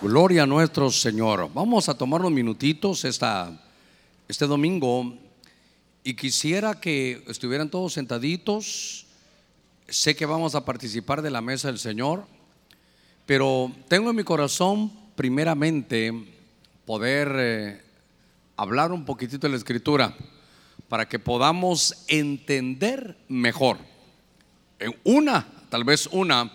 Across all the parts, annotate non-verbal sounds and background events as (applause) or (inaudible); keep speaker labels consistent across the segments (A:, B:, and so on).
A: Gloria a nuestro Señor. Vamos a tomar unos minutitos este domingo y quisiera que estuvieran todos sentaditos. Sé que vamos a participar de la mesa del Señor, pero tengo en mi corazón primeramente poder eh, hablar un poquitito de la escritura para que podamos entender mejor. En una, tal vez una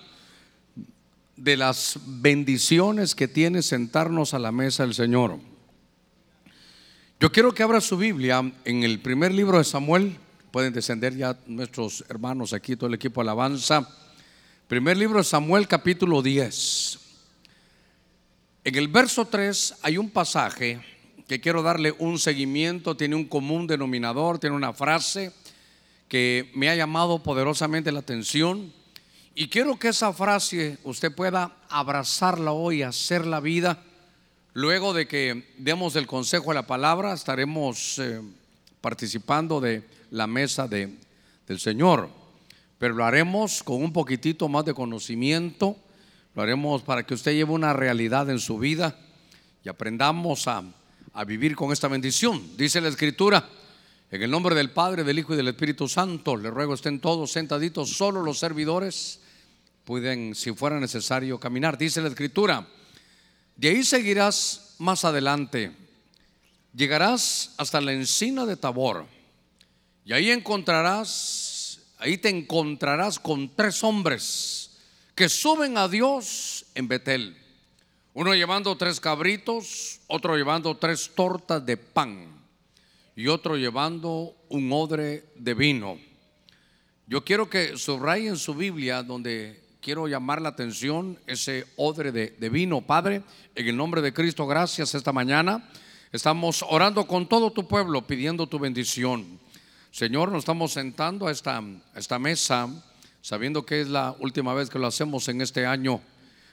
A: de las bendiciones que tiene sentarnos a la mesa del Señor. Yo quiero que abra su Biblia en el primer libro de Samuel. Pueden descender ya nuestros hermanos aquí, todo el equipo alabanza. Primer libro de Samuel, capítulo 10. En el verso 3 hay un pasaje que quiero darle un seguimiento, tiene un común denominador, tiene una frase que me ha llamado poderosamente la atención y quiero que esa frase usted pueda abrazarla hoy, hacer la vida. Luego de que demos el consejo de la palabra, estaremos eh, participando de la mesa de, del Señor. Pero lo haremos con un poquitito más de conocimiento. Lo haremos para que usted lleve una realidad en su vida y aprendamos a, a vivir con esta bendición. Dice la Escritura. En el nombre del Padre, del Hijo y del Espíritu Santo, le ruego estén todos sentaditos, solo los servidores pueden, si fuera necesario, caminar. Dice la escritura, de ahí seguirás más adelante, llegarás hasta la encina de Tabor, y ahí encontrarás, ahí te encontrarás con tres hombres que suben a Dios en Betel. Uno llevando tres cabritos, otro llevando tres tortas de pan y otro llevando un odre de vino. Yo quiero que subrayen su Biblia donde quiero llamar la atención ese odre de, vino, Padre, en el nombre de Cristo, gracias esta mañana. Estamos orando con todo tu pueblo, pidiendo tu bendición. Señor, nos estamos sentando a esta, a esta mesa, sabiendo que es la última vez que lo hacemos en este año,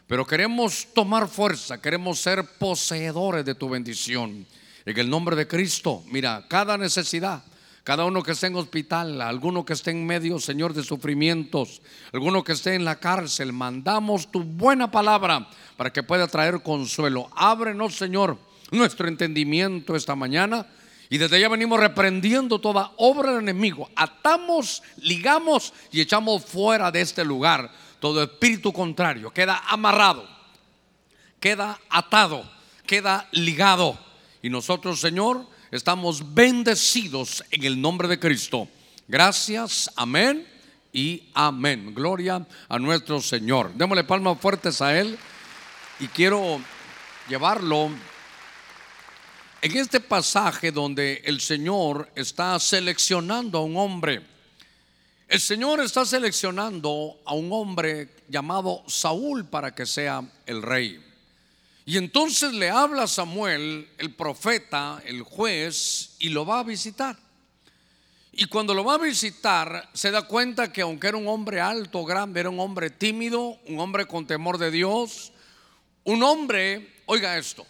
A: pero queremos tomar fuerza, queremos ser poseedores de tu bendición. En el nombre de Cristo, mira, cada necesidad, cada uno que esté en hospital, alguno que esté en medio, Señor, de sufrimientos, alguno que esté en la cárcel, mandamos tu buena palabra para que pueda traer consuelo. Ábrenos, Señor, nuestro entendimiento esta mañana. Y desde allá venimos reprendiendo toda obra del enemigo. Atamos, ligamos y echamos fuera de este lugar todo espíritu contrario. Queda amarrado, queda atado, queda ligado. Y nosotros, Señor, estamos bendecidos en el nombre de Cristo. Gracias, amén y amén. Gloria a nuestro Señor. Démosle palmas fuertes a Él y quiero llevarlo en este pasaje donde el Señor está seleccionando a un hombre. El Señor está seleccionando a un hombre llamado Saúl para que sea el rey. Y entonces le habla a Samuel, el profeta, el juez, y lo va a visitar. Y cuando lo va a visitar, se da cuenta que aunque era un hombre alto, grande, era un hombre tímido, un hombre con temor de Dios, un hombre, oiga esto,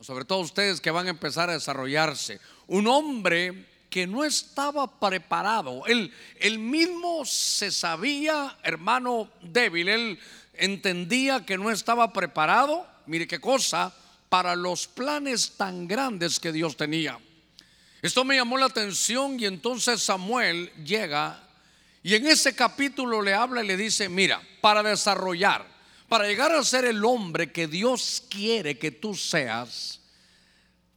A: sobre todo ustedes que van a empezar a desarrollarse, un hombre que no estaba preparado. Él, él mismo se sabía, hermano débil, él entendía que no estaba preparado mire qué cosa, para los planes tan grandes que Dios tenía. Esto me llamó la atención y entonces Samuel llega y en ese capítulo le habla y le dice, mira, para desarrollar, para llegar a ser el hombre que Dios quiere que tú seas,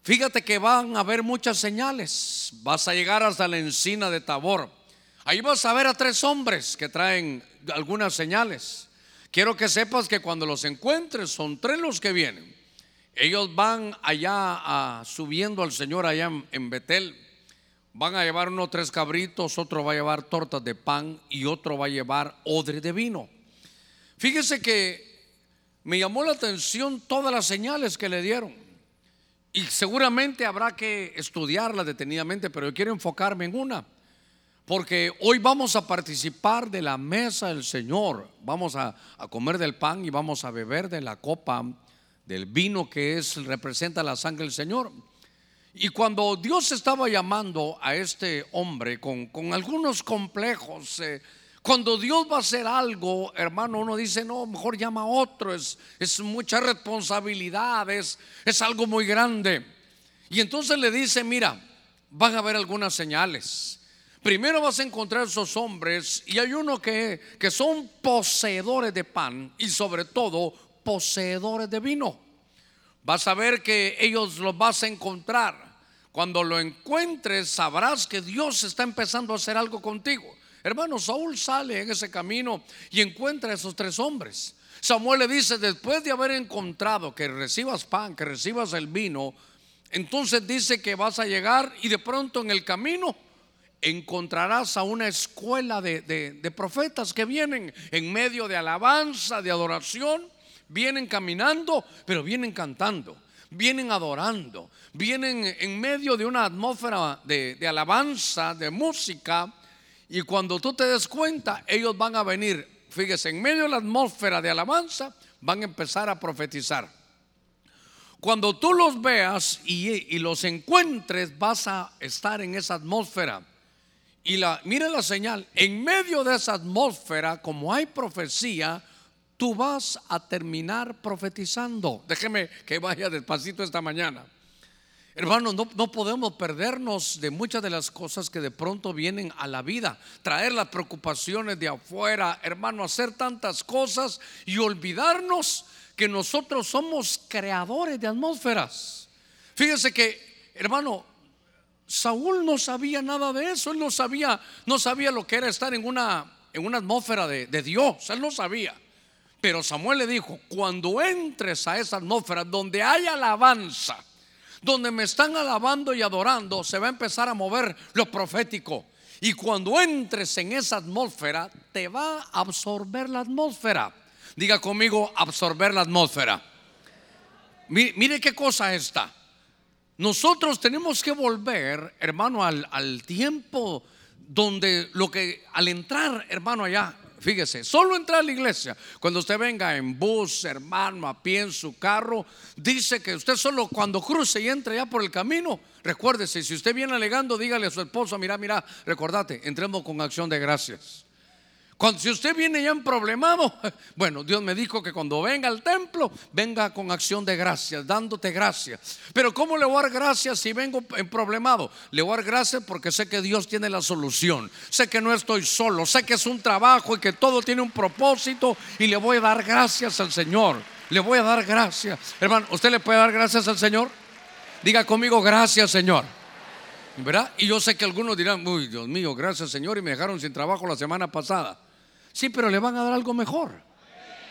A: fíjate que van a haber muchas señales. Vas a llegar hasta la encina de Tabor. Ahí vas a ver a tres hombres que traen algunas señales. Quiero que sepas que cuando los encuentres son tres los que vienen. Ellos van allá subiendo al Señor allá en, Betel. Van a llevar uno tres cabritos, otro va a llevar tortas de pan y otro va a llevar odre de vino. Fíjese que me llamó la atención todas las señales que le dieron. Y seguramente habrá que estudiarlas detenidamente, pero yo quiero enfocarme en una. Porque hoy vamos a participar de la mesa del Señor. Vamos a, comer del pan y vamos a beber de la copa del vino que es representa la sangre del Señor. Y cuando Dios estaba llamando a este hombre con, algunos complejos, eh, Cuando Dios va a hacer algo, hermano, uno dice, no, mejor llama a otro, es, es mucha responsabilidad, es, es algo muy grande. Y entonces le dice, mira, van a haber algunas señales. Primero vas a encontrar esos hombres y hay uno que, que son poseedores de pan y sobre todo poseedores de vino. Vas a ver que ellos los vas a encontrar. Cuando lo encuentres sabrás que Dios está empezando a hacer algo contigo. Hermano, Saúl sale en ese camino y encuentra a esos tres hombres. Samuel le dice, después de haber encontrado que recibas pan, que recibas el vino, entonces dice que vas a llegar y de pronto en el camino encontrarás a una escuela de, de profetas que vienen en medio de alabanza, de adoración, vienen caminando, pero vienen cantando vienen adorando, vienen en medio de una atmósfera de, de, alabanza, de música, y cuando tú te des cuenta, ellos van a venir, fíjese, en medio de la atmósfera de alabanza, van a empezar a profetizar. Cuando tú los veas y, y los encuentres, vas a estar en esa atmósfera. Y la, mire la señal, en medio de esa atmósfera, como hay profecía, tú vas a terminar profetizando. Déjeme que vaya despacito esta mañana. Hermanos, no, no, podemos perdernos de muchas de las cosas que de pronto vienen a la vida. Traer las preocupaciones de afuera, hermano, hacer tantas cosas y olvidarnos que nosotros somos creadores de atmósferas. Fíjese que, hermano, Saúl no sabía nada de eso. Él no sabía, no sabía lo que era estar en una, en una atmósfera de, de Dios. Él no sabía. Pero Samuel le dijo, cuando entres a esa atmósfera donde hay alabanza, donde me están alabando y adorando, se va a empezar a mover lo profético. Y cuando entres en esa atmósfera, te va a absorber la atmósfera. Diga conmigo, absorber la atmósfera. Mire, qué cosa esta. Nosotros tenemos que volver, hermano, al, al tiempo donde lo que al entrar, hermano, allá, Fíjese, solo entrar a la iglesia, cuando usted venga en bus, hermano, a pie, en su carro, dice que usted solo cuando cruce y entre ya por el camino, recuérdese, si usted viene alegando, dígale a su esposo, mira, mira, recordate, entremos con acción de gracias. Cuando, si usted viene ya en problemado, (laughs) bueno, Dios me dijo que cuando venga al templo, venga con acción de gracias, dándote gracias. Pero ¿cómo le voy a dar gracias si vengo en problemado? Le voy a dar gracias porque sé que Dios tiene la solución. Sé que no estoy solo, sé que es un trabajo y que todo tiene un propósito y le voy a dar gracias al Señor. Le voy a dar gracias. Hermano, ¿usted le puede dar gracias al Señor? Diga conmigo, gracias Señor. ¿Verdad? Y yo sé que algunos dirán, uy, Dios mío, gracias Señor, y me dejaron sin trabajo la semana pasada. Sí, pero le van a dar algo mejor.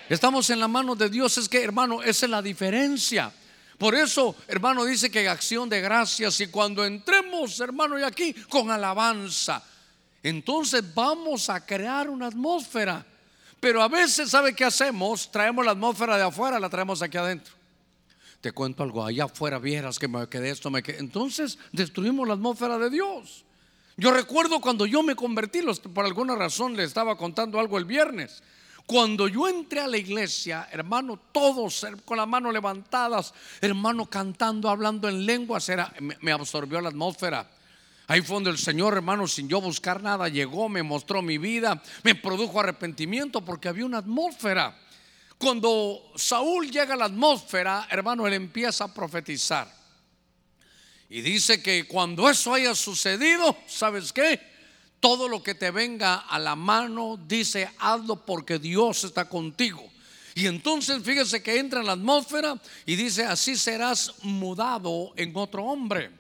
A: Estamos en la mano de Dios. Es que, hermano, esa es la diferencia. Por eso, hermano, dice que acción de gracias y cuando entremos, hermano, y aquí con alabanza, entonces vamos a crear una atmósfera. Pero a veces, ¿sabe qué hacemos? Traemos la atmósfera de afuera, la traemos aquí adentro. Te cuento algo, allá afuera vieras que me quedé esto, me quedé. Entonces destruimos la atmósfera de Dios. Yo recuerdo cuando yo me convertí, por alguna razón le estaba contando algo el viernes. Cuando yo entré a la iglesia, hermano, todos con las manos levantadas, hermano, cantando, hablando en lenguas, era, me, absorbió la atmósfera. Ahí fue donde el Señor, hermano, sin yo buscar nada, llegó, me mostró mi vida, me produjo arrepentimiento porque había una atmósfera. Cuando Saúl llega a la atmósfera, hermano, él empieza a profetizar. Y dice que cuando eso haya sucedido, ¿sabes qué? Todo lo que te venga a la mano, dice, hazlo porque Dios está contigo. Y entonces fíjese que entra en la atmósfera y dice, así serás mudado en otro hombre.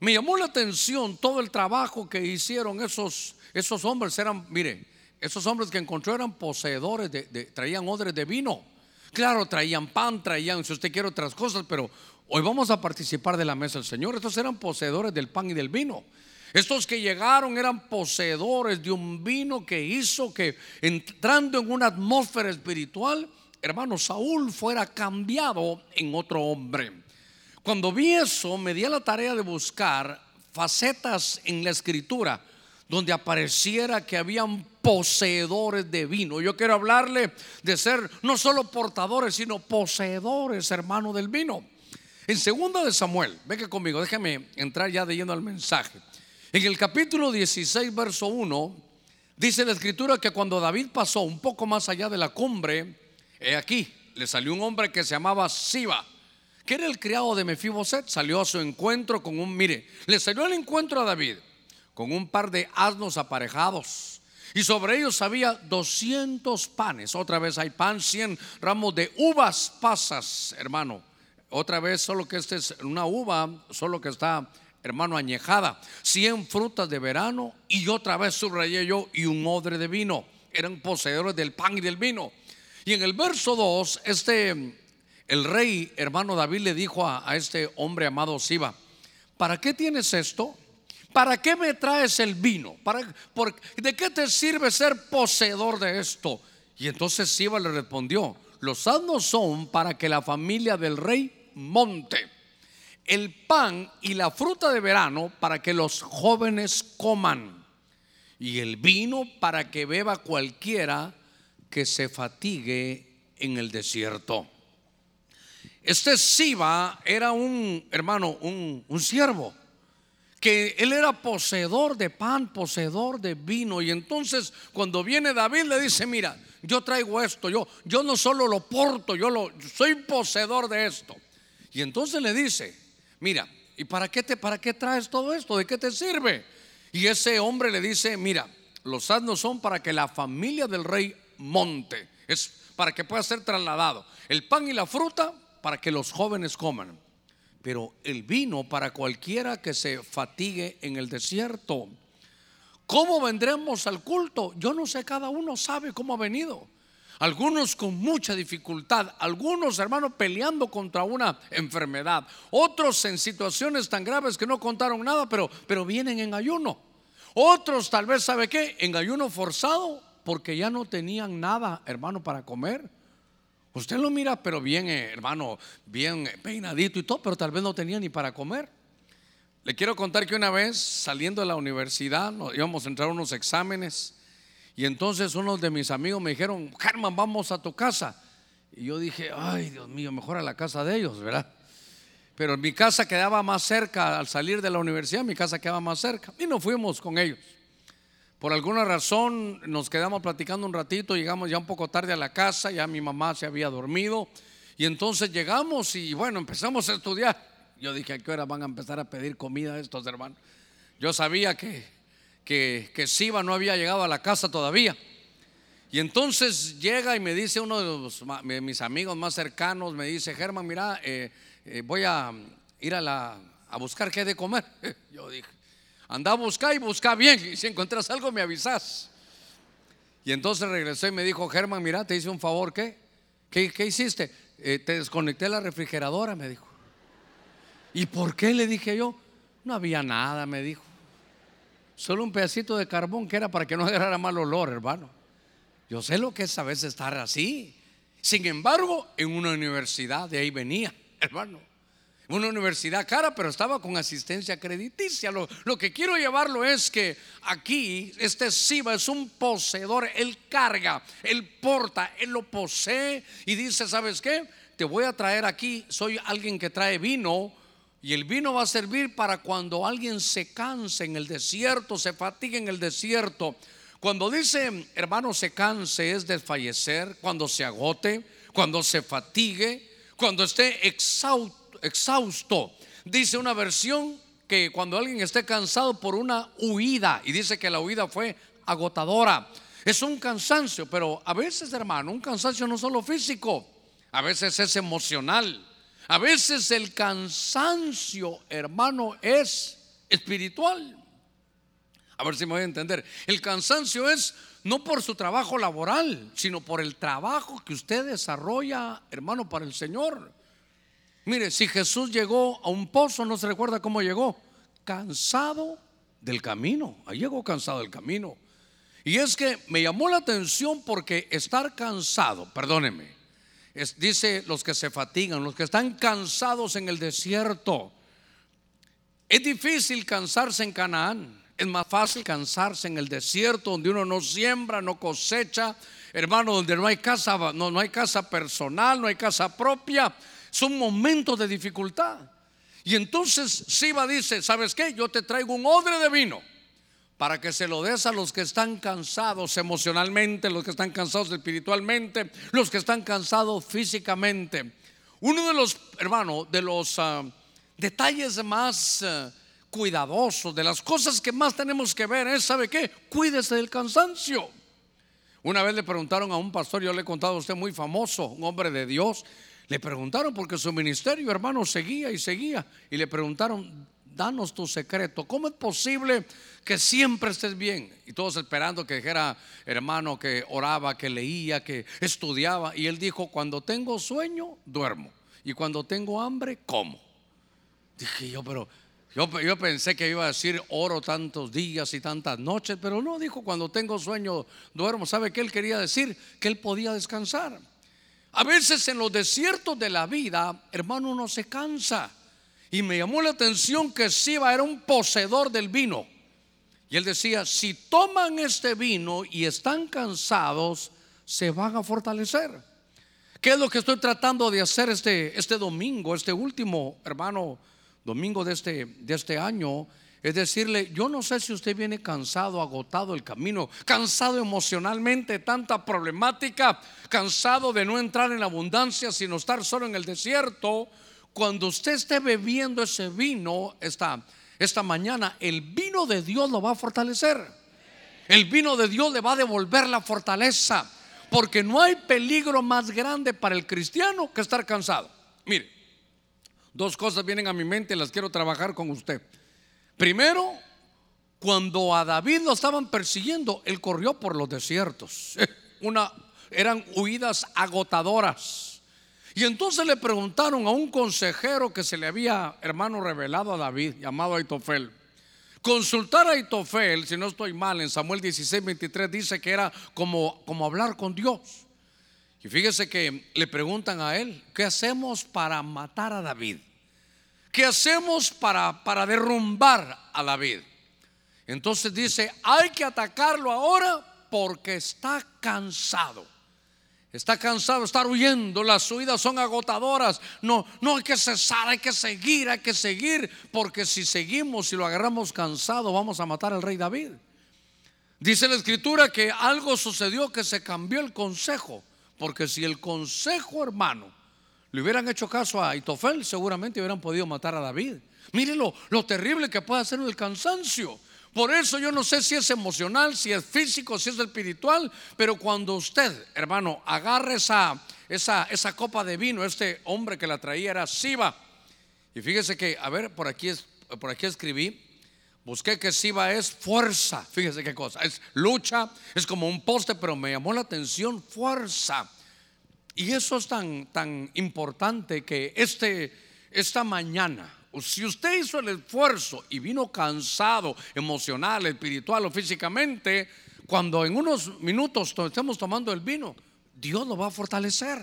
A: Me llamó la atención todo el trabajo que hicieron esos, esos hombres. Eran, mire, esos hombres que encontró eran poseedores, de, traían odres de vino. Claro, traían pan, traían, si usted quiere, otras cosas, pero Hoy vamos a participar de la mesa del Señor. Estos eran poseedores del pan y del vino. Estos que llegaron eran poseedores de un vino que hizo que entrando en una atmósfera espiritual, hermano Saúl fuera cambiado en otro hombre. Cuando vi eso, me di a la tarea de buscar facetas en la escritura donde apareciera que habían poseedores de vino. Yo quiero hablarle de ser no solo portadores, sino poseedores, hermano, del vino. En segunda de Samuel, venga conmigo, déjame entrar ya de lleno al mensaje. En el capítulo 16, verso 1, Dice la escritura que cuando David pasó un poco más allá de la cumbre, he aquí, le salió un hombre que se llamaba Siba, que era el criado de Mefiboset, salió a su encuentro con un, mire, le salió al encuentro a David con un par de asnos aparejados. Y sobre ellos había 200 panes. Otra vez hay pan, 100 ramos de uvas pasas, hermano. Otra vez, solo que esta es una uva, solo que está hermano, añejada, 100 frutas de verano y otra vez subrayé yo y un odre de vino. Eran poseedores del pan y del vino. Y en el verso 2, este, el rey hermano David le dijo a, este hombre amado Siba, ¿para qué tienes esto? ¿Para qué me traes el vino? ¿Para, ¿De qué te sirve ser poseedor de esto? Y entonces Siba le respondió, los asnos son para que la familia del rey monte el pan y la fruta de verano para que los jóvenes coman y el vino para que beba cualquiera que se fatigue en el desierto. Este Siba era un hermano, un, un siervo, que él era poseedor de pan, poseedor de vino. Y entonces cuando viene David le dice, mira, yo traigo esto, yo, yo no solo lo porto, yo lo, soy poseedor de esto. Y entonces le dice, mira, ¿y para qué, te, para qué traes todo esto? ¿De qué te sirve? Y ese hombre le dice, mira, los asnos son para que la familia del rey monte, es para que pueda ser trasladado. El pan y la fruta para que los jóvenes coman, pero el vino para cualquiera que se fatigue en el desierto. ¿Cómo vendremos al culto? Yo no sé, cada uno sabe cómo ha venido algunos con mucha dificultad, algunos hermanos peleando contra una enfermedad, otros en situaciones tan graves que no contaron nada, pero, pero vienen en ayuno. Otros tal vez, ¿sabe qué? En ayuno forzado porque ya no tenían nada, hermano, para comer. Usted lo mira, pero bien, eh, hermano, bien peinadito y todo, pero tal vez no tenía ni para comer. Le quiero contar que una vez saliendo de la universidad, íbamos a entrar a unos exámenes y entonces unos de mis amigos me dijeron, Germán, vamos a tu casa. Y yo dije, ay, Dios mío, mejor a la casa de ellos, ¿verdad? Pero mi casa quedaba más cerca, al salir de la universidad, mi casa quedaba más cerca. Y nos fuimos con ellos. Por alguna razón nos quedamos platicando un ratito, llegamos ya un poco tarde a la casa, ya mi mamá se había dormido. Y entonces llegamos y bueno, empezamos a estudiar. Yo dije, ¿a qué hora van a empezar a pedir comida estos hermanos? Yo sabía que que, que Siba no había llegado a la casa todavía. Y entonces llega y me dice uno de, mis amigos más cercanos, me dice, Germán, mira, eh, eh, voy a ir a, la, a buscar qué de comer. (laughs) Yo dije, anda a buscar y busca bien, y si encuentras algo me avisas. Y entonces regresó y me dijo, Germán, mira, te hice un favor, ¿qué? ¿Qué, qué hiciste? Eh, te desconecté la refrigeradora, me dijo. ¿Y por qué? Le dije yo. No había nada, me dijo. Solo un pedacito de carbón que era para que no (laughs) agarrara mal olor, hermano. Yo sé lo que es a veces estar así. Sin embargo, en una universidad de ahí venía, (laughs) hermano. Una universidad cara, pero estaba con asistencia crediticia. Lo, que quiero llevarlo es que aquí este Siba es un poseedor. Él carga, él porta, él lo posee y dice, ¿sabes qué? Te voy a traer aquí, soy alguien que trae vino y el vino va a servir para cuando alguien se canse en el desierto, se fatigue en el desierto. Cuando dice, hermano, se canse es desfallecer, cuando se agote, cuando se fatigue, cuando esté exhausto. Dice una versión que cuando alguien esté cansado por una huida, y dice que la huida fue agotadora, es un cansancio, pero a veces, hermano, un cansancio no solo físico, a veces es emocional. A veces el cansancio, hermano, es espiritual. A ver si me voy a entender. El cansancio es no por su trabajo laboral, sino por el trabajo que usted desarrolla, hermano, para el Señor. Mire, si Jesús llegó a un pozo, no se recuerda cómo llegó. Cansado del camino. Ahí llegó cansado del camino. Y es que me llamó la atención porque estar cansado, perdóneme, dice los que se fatigan, los que están cansados en el desierto. Es difícil cansarse en Canaán. Es más fácil cansarse en el desierto donde uno no siembra, no cosecha, hermano, donde no hay casa, no, no hay casa personal, no hay casa propia. Son momentos de dificultad. Y entonces Siba dice, ¿sabes qué? Yo te traigo un odre de vino para que se lo des a los que están cansados emocionalmente, los que están cansados espiritualmente, los que están cansados físicamente. Uno de los, hermano, de los ah, detalles más ah, cuidadosos, de las cosas que más tenemos que ver es, ¿sabe qué? Cuídese del cansancio. Una vez le preguntaron a un pastor, yo le he contado a usted muy famoso, un hombre de Dios, le preguntaron porque su ministerio, hermano, seguía y seguía, y le preguntaron, danos tu secreto. ¿Cómo es posible que siempre estés bien? Y todos esperando que dijera, hermano, que oraba, que leía, que estudiaba. Y él dijo, cuando tengo sueño, duermo. Y cuando tengo hambre, como. Dije yo, pero yo, pensé que iba a decir oro tantos días y tantas noches, pero no, dijo, cuando tengo sueño, duermo. ¿Sabe qué él quería decir? Que él podía descansar. A veces en los desiertos de la vida, hermano, uno se cansa. Y me llamó la atención que Siba era un poseedor del vino. Y él decía, si toman este vino y están cansados, se van a fortalecer. ¿Qué es lo que estoy tratando de hacer este, este domingo, este último, hermano, domingo de este, de este año? Es decirle, yo no sé si usted viene cansado, agotado el camino, cansado emocionalmente, tanta problemática, cansado de no entrar en abundancia, sino estar solo en el desierto cuando usted esté bebiendo ese vino esta, esta mañana, el vino de Dios lo va a fortalecer. El vino de Dios le va a devolver la fortaleza. Porque no hay peligro más grande para el cristiano que estar cansado. Mire, dos cosas vienen a mi mente y las quiero trabajar con usted. Primero, cuando a David lo estaban persiguiendo, él corrió por los desiertos. (laughs) Una, eran huidas agotadoras. Y entonces le preguntaron a un consejero que se le había, hermano, revelado a David, llamado Aitofel. Consultar a Aitofel, si no estoy mal, en Samuel 16, 23 dice que era como, como hablar con Dios. Y fíjese que le preguntan a él, ¿qué hacemos para matar a David? ¿Qué hacemos para, para derrumbar a David? Entonces dice, hay que atacarlo ahora porque está cansado. Está cansado de estar huyendo, las huidas son agotadoras. No, no hay que cesar, hay que seguir, hay que seguir, porque si seguimos y lo agarramos cansado, vamos a matar al rey David. Dice la escritura que algo sucedió que se cambió el consejo, porque si el consejo, hermano, le hubieran hecho caso a Itofel, seguramente hubieran podido matar a David. Mire lo, lo terrible que puede hacer el cansancio. Por eso yo no sé si es emocional, si es físico, si es espiritual, pero cuando usted, hermano, agarre esa, esa, esa copa de vino, este hombre que la traía era Siba. Y fíjese que, a ver, por aquí, por aquí escribí, busqué que Siba es fuerza. Fíjese qué cosa, es lucha, es como un poste, pero me llamó la atención fuerza. Y eso es tan, tan importante que este, esta mañana si usted hizo el esfuerzo y vino cansado, emocional, espiritual o físicamente, cuando en unos minutos estemos tomando el vino, Dios lo va a fortalecer.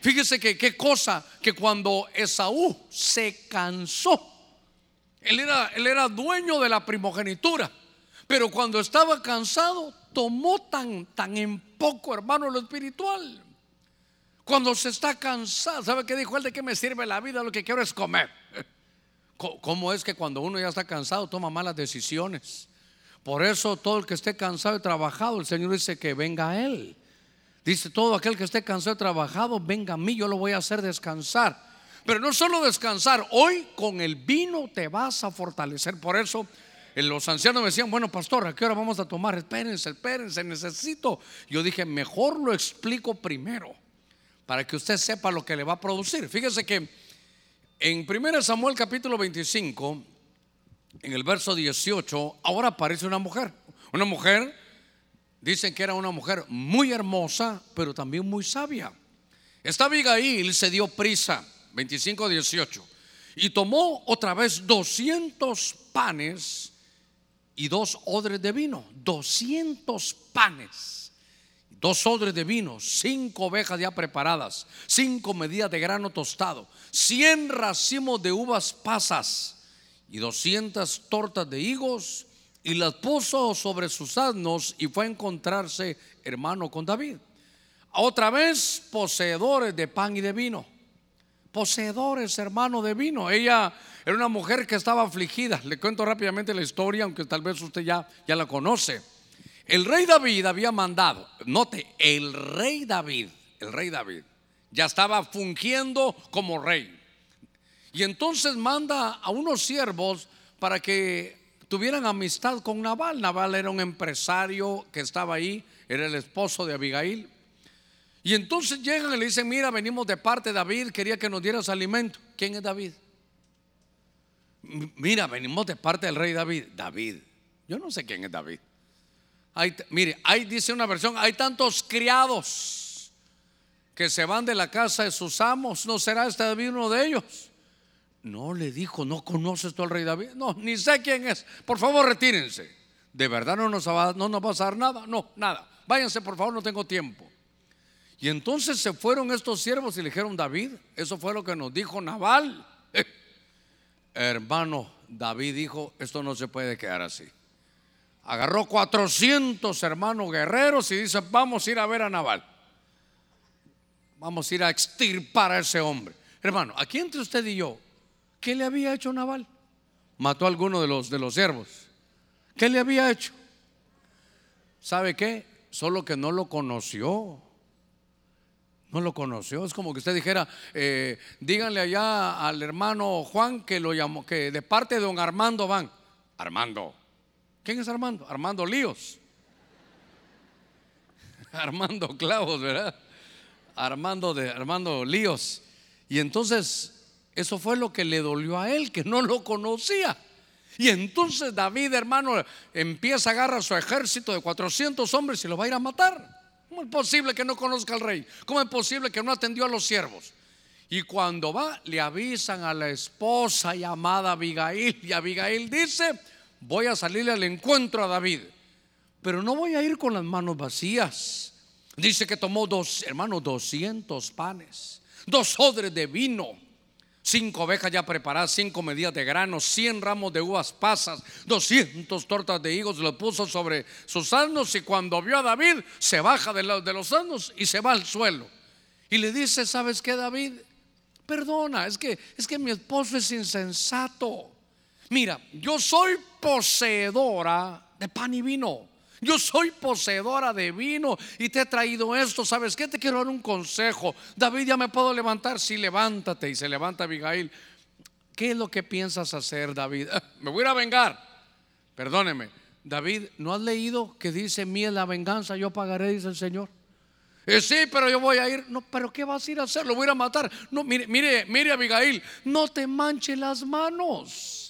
A: Fíjese que qué cosa que cuando Esaú se cansó, él era, él era dueño de la primogenitura, pero cuando estaba cansado tomó tan, tan en poco, hermano, lo espiritual. Cuando se está cansado, ¿sabe qué dijo él? ¿De qué me sirve la vida? Lo que quiero es comer. ¿Cómo es que cuando uno ya está cansado toma malas decisiones? Por eso todo el que esté cansado y trabajado, el Señor dice que venga a Él. Dice, todo aquel que esté cansado y trabajado, venga a mí, yo lo voy a hacer descansar. Pero no solo descansar, hoy con el vino te vas a fortalecer. Por eso los ancianos me decían, bueno, pastor, ¿a qué hora vamos a tomar? Espérense, espérense, necesito. Yo dije, mejor lo explico primero, para que usted sepa lo que le va a producir. Fíjese que en 1 Samuel capítulo 25, en el verso 18, ahora aparece una mujer. Una mujer, dicen que era una mujer muy hermosa, pero también muy sabia. Esta Abigail se dio prisa, 25, 18, y tomó otra vez 200 panes y dos odres de vino. 200 panes dos odres de vino, cinco ovejas ya preparadas, cinco medidas de grano tostado, cien racimos de uvas pasas y doscientas tortas de higos, y las puso sobre sus asnos y fue a encontrarse hermano con David. Otra vez poseedores de pan y de vino. poseedores, hermano, de vino. Ella era una mujer que estaba afligida. Le cuento rápidamente la historia, aunque tal vez usted ya, ya la conoce. El rey David había mandado, note, el rey David, el rey David, ya estaba fungiendo como rey. Y entonces manda a unos siervos para que tuvieran amistad con Naval. Naval era un empresario que estaba ahí, era el esposo de Abigail. Y entonces llegan y le dicen, mira, venimos de parte de David, quería que nos dieras alimento. ¿Quién es David? Mira, venimos de parte del rey David. David. Yo no sé quién es David. Mire, ahí dice una versión, hay tantos criados que se van de la casa de sus amos. ¿No será este David uno de ellos? No le dijo, ¿no conoces tú al rey David? No, ni sé quién es. Por favor, retírense. ¿De verdad no nos, va, no nos va a pasar nada? No, nada. Váyanse, por favor, no tengo tiempo. Y entonces se fueron estos siervos y le dijeron, David, eso fue lo que nos dijo Naval. (laughs) hermano, David dijo, esto no se puede quedar así. Agarró 400 hermanos guerreros y dice, vamos a ir a ver a Naval. Vamos a ir a extirpar a ese hombre. Hermano, aquí entre usted y yo, ¿qué le había hecho Naval? Mató a alguno de los, de los siervos. ¿Qué le había hecho? ¿Sabe qué? Solo que no lo conoció. No lo conoció. Es como que usted dijera, eh, díganle allá al hermano Juan que lo llamó, que de parte de don Armando van. Armando. ¿Quién es Armando? Armando Líos. (laughs) Armando Clavos, ¿verdad? Armando de Armando Líos. Y entonces eso fue lo que le dolió a él, que no lo conocía. Y entonces David, hermano, empieza a agarrar su ejército de 400 hombres y lo va a ir a matar. ¿Cómo es posible que no conozca al rey? ¿Cómo es posible que no atendió a los siervos? Y cuando va, le avisan a la esposa llamada Abigail. Y Abigail dice, voy a salirle al encuentro a David. Pero no voy a ir con las manos vacías. Dice que tomó dos, hermanos, 200 panes, dos odres de vino cinco ovejas ya preparadas, cinco medidas de grano, cien ramos de uvas pasas, doscientos tortas de higos, lo puso sobre sus asnos y cuando vio a David se baja de, de los asnos y se va al suelo. Y le dice, ¿sabes qué David? Perdona, es que, es que mi esposo es insensato. Mira, yo soy poseedora de pan y vino. Yo soy poseedora de vino y te he traído esto. ¿Sabes qué? Te quiero dar un consejo. David, ya me puedo levantar. Sí, levántate. Y se levanta Abigail. ¿Qué es lo que piensas hacer, David? (laughs) me voy a ir a vengar. Perdóneme. David, ¿no has leído que dice, mía la venganza, yo pagaré, dice el Señor? Eh, sí, pero yo voy a ir. No, pero ¿qué vas a ir a hacer? Lo voy a matar. No, mire, mire, mire, Abigail, no te manche las manos.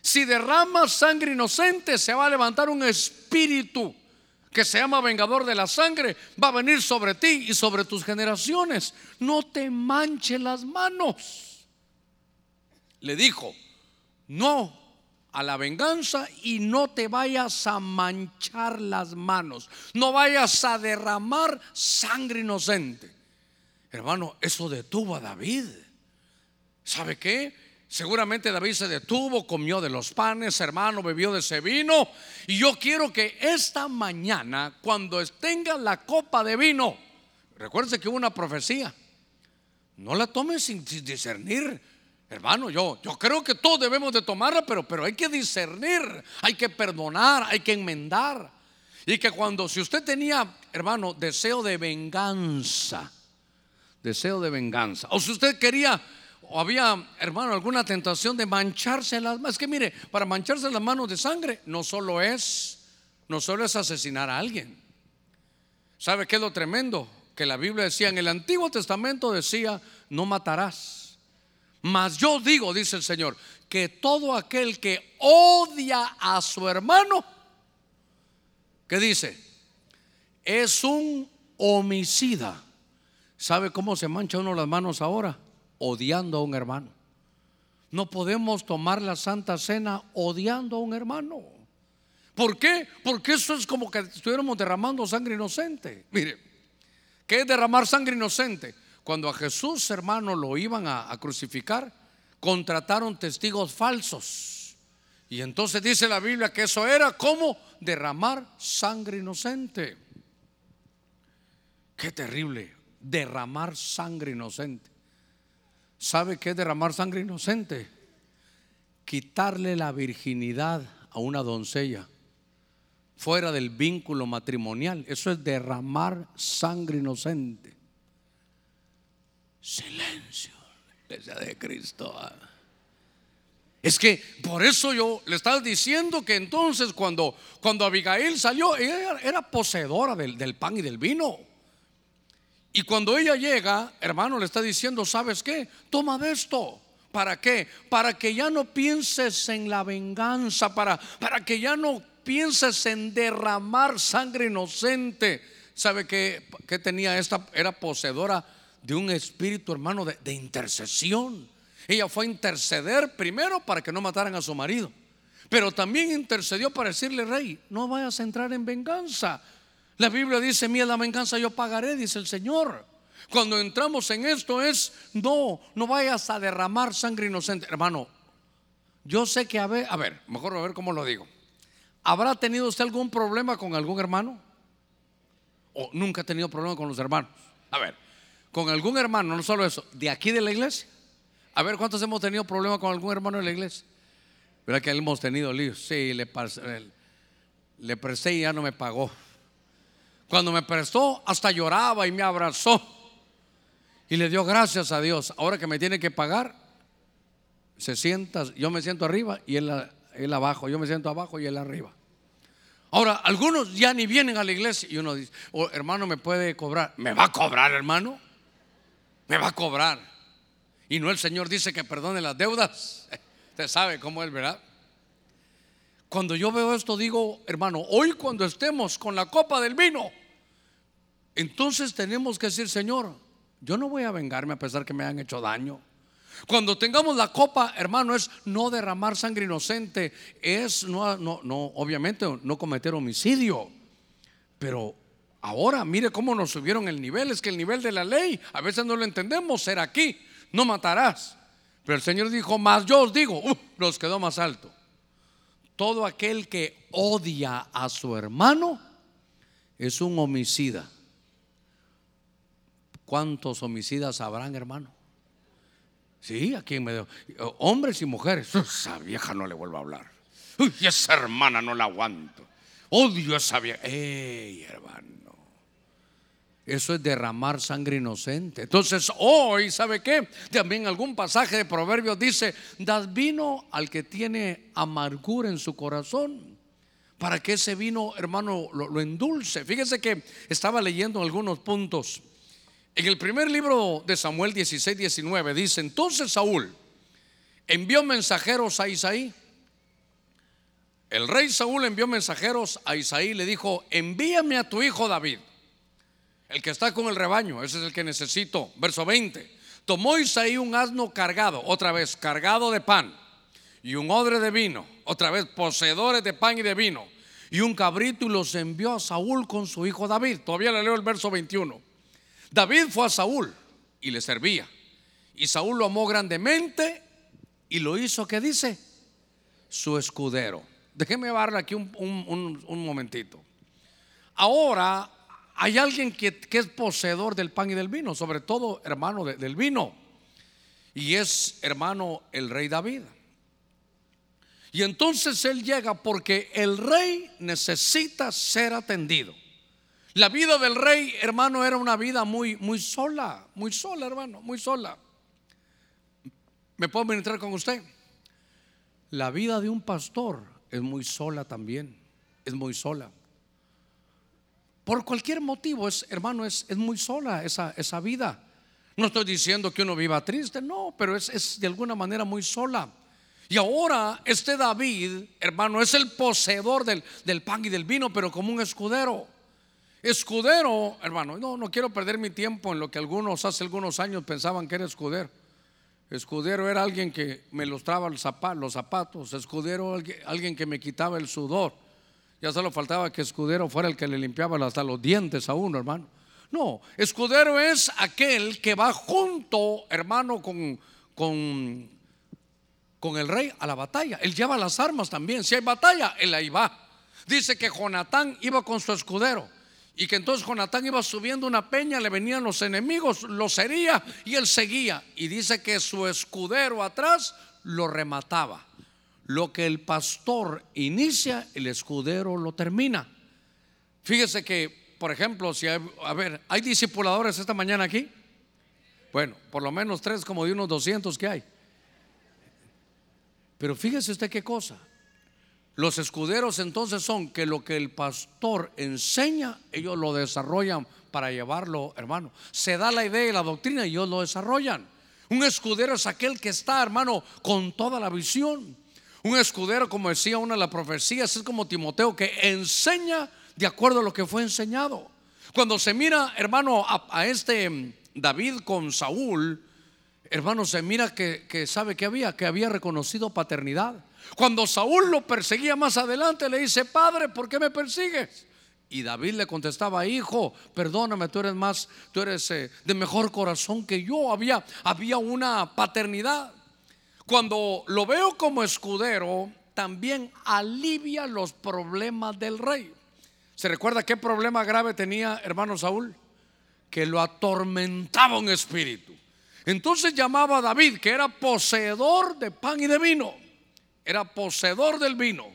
A: Si derramas sangre inocente, se va a levantar un espíritu que se llama vengador de la sangre, va a venir sobre ti y sobre tus generaciones. No te manche las manos. Le dijo, no a la venganza y no te vayas a manchar las manos. No vayas a derramar sangre inocente. Hermano, eso detuvo a David. ¿Sabe qué? Seguramente David se detuvo, comió de los panes, hermano, bebió de ese vino. Y yo quiero que esta mañana, cuando tenga la copa de vino, recuerde que hubo una profecía. No la tome sin discernir. Hermano, yo, yo creo que todos debemos de tomarla, pero, pero hay que discernir, hay que perdonar, hay que enmendar. Y que cuando, si usted tenía, hermano, deseo de venganza, deseo de venganza, o si usted quería o había, hermano, alguna tentación de mancharse las manos. Es que mire, para mancharse las manos de sangre no solo es, no solo es asesinar a alguien. ¿Sabe qué es lo tremendo? Que la Biblia decía, en el Antiguo Testamento decía, no matarás. Mas yo digo, dice el Señor, que todo aquel que odia a su hermano, ¿qué dice? Es un homicida. ¿Sabe cómo se mancha uno las manos ahora? Odiando a un hermano. No podemos tomar la Santa Cena odiando a un hermano. ¿Por qué? Porque eso es como que estuviéramos derramando sangre inocente. Mire, ¿qué es derramar sangre inocente? Cuando a Jesús, hermano, lo iban a, crucificar, contrataron testigos falsos. Y entonces dice la Biblia que eso era como derramar sangre inocente. Qué terrible, derramar sangre inocente. ¿Sabe qué es derramar sangre inocente? Quitarle la virginidad a una doncella fuera del vínculo matrimonial. Eso es derramar sangre inocente. Silencio, iglesia de Cristo. Es que por eso yo le estaba diciendo que entonces cuando, cuando Abigail salió, ella era poseedora del, del pan y del vino. Y cuando ella llega, hermano, le está diciendo, ¿sabes qué? Toma de esto. ¿Para qué? Para que ya no pienses en la venganza, para, para que ya no pienses en derramar sangre inocente. ¿Sabe qué, tenía esta? Era poseedora de un espíritu, hermano, de, de intercesión. Ella fue a interceder primero para que no mataran a su marido. Pero también intercedió para decirle, rey, no vayas a entrar en venganza. La Biblia dice, mía la venganza yo pagaré, dice el Señor. Cuando entramos en esto es, no, no vayas a derramar sangre inocente. Hermano, yo sé que, a ver, a ver, mejor a ver cómo lo digo. ¿Habrá tenido usted algún problema con algún hermano? ¿O nunca ha tenido problema con los hermanos? A ver, con algún hermano, no solo eso, de aquí de la iglesia. A ver, ¿cuántos hemos tenido problema con algún hermano de la iglesia? ¿Verdad que hemos tenido líos? Sí, le, le presté y ya no me pagó. Cuando me prestó, hasta lloraba y me abrazó. Y le dio gracias a Dios. Ahora que me tiene que pagar, se sienta, yo me siento arriba y él, abajo, yo me siento abajo y él arriba. Ahora, algunos ya ni vienen a la iglesia y uno dice, oh, hermano, ¿me puede cobrar? ¿Me va a cobrar, hermano? ¿Me va a cobrar? Y no el Señor dice que perdone las deudas. (laughs) Usted sabe cómo es, ¿verdad? Cuando yo veo esto digo, hermano, hoy cuando estemos con la copa del vino, entonces tenemos que decir, Señor, yo no voy a vengarme a pesar que me han hecho daño. Cuando tengamos la copa, hermano, es no derramar sangre inocente, es no, no, no, obviamente no cometer homicidio. Pero ahora, mire cómo nos subieron el nivel, es que el nivel de la ley, a veces no lo entendemos, ser aquí, no matarás. Pero el Señor dijo, más yo os digo, uh, nos quedó más alto todo aquel que odia a su hermano es un homicida. ¿Cuántos homicidas habrán, hermano? Sí, aquí en medio. Hombres y mujeres. Esa vieja no le vuelvo a hablar. Uy, esa hermana no la aguanto. Odio a esa vieja. ¡Ey, hermano! Eso es derramar sangre inocente. Entonces hoy, ¿sabe qué? También algún pasaje de Proverbios dice, das vino al que tiene amargura en su corazón. Para que ese vino, hermano, lo, lo endulce. Fíjese que estaba leyendo algunos puntos. En el primer libro de Samuel 16, 19 dice, entonces Saúl envió mensajeros a Isaí. El rey Saúl envió mensajeros a Isaí y le dijo, envíame a tu hijo David el que está con el rebaño, ese es el que necesito. Verso 20. Tomó Isaí un asno cargado, otra vez cargado de pan, y un odre de vino, otra vez poseedores de pan y de vino, y un cabrito y los envió a Saúl con su hijo David. Todavía le leo el verso 21. David fue a Saúl y le servía. Y Saúl lo amó grandemente y lo hizo, ¿qué dice? Su escudero. Déjeme darle aquí un, un momentito. Ahora hay alguien que, es poseedor del pan y del vino, sobre todo hermano del vino. Y es hermano el rey David. Y entonces él llega porque el rey necesita ser atendido. La vida del rey, hermano, era una vida muy, muy sola, muy sola, hermano, muy sola. ¿Me puedo ministrar con usted? La vida de un pastor es muy sola también, es muy sola. Por cualquier motivo, es, hermano, es, es muy sola esa, esa, vida. No estoy diciendo que uno viva triste, no, pero es, es de alguna manera muy sola. Y ahora este David, hermano, es el poseedor del, del, pan y del vino, pero como un escudero. Escudero, hermano, no, no quiero perder mi tiempo en lo que algunos hace algunos años pensaban que era escudero. Escudero era alguien que me lustraba los zapatos, escudero alguien que me quitaba el sudor. Ya solo faltaba que escudero fuera el que le limpiaba hasta los dientes a uno, hermano. No, escudero es aquel que va junto, hermano, con, con, con el rey a la batalla. Él lleva las armas también. Si hay batalla, él ahí va. Dice que Jonatán iba con su escudero Y que entonces Jonatán iba subiendo una peña, le venían los enemigos, lo sería y él seguía. Y dice que su escudero atrás lo remataba. Lo que el pastor inicia, el escudero lo termina. Fíjese que, por ejemplo, si hay, a ver, ¿hay discipuladores esta mañana aquí? Bueno, por lo menos tres como de unos 200 que hay. Pero fíjese usted qué cosa. Los escuderos entonces son que lo que el pastor enseña, ellos lo desarrollan para llevarlo, hermano. Se da la idea y la doctrina y ellos lo desarrollan. Un escudero es aquel que está, hermano, con toda la visión. Un escudero, como decía una de las profecías, es como Timoteo que enseña de acuerdo a lo que fue enseñado. Cuando se mira, hermano, a, este David con Saúl, hermano, se mira que, que sabe que había, que había reconocido paternidad. Cuando Saúl lo perseguía más adelante, le dice, Padre, ¿por qué me persigues? Y David le contestaba, hijo, perdóname, tú eres más, tú eres eh, de mejor corazón que yo. Había, había una paternidad. Cuando lo veo como escudero, también alivia los problemas del rey. ¿Se recuerda qué problema grave tenía hermano Saúl? Que lo atormentaba un espíritu. Entonces llamaba a David, que era poseedor de pan y de vino era poseedor del vino.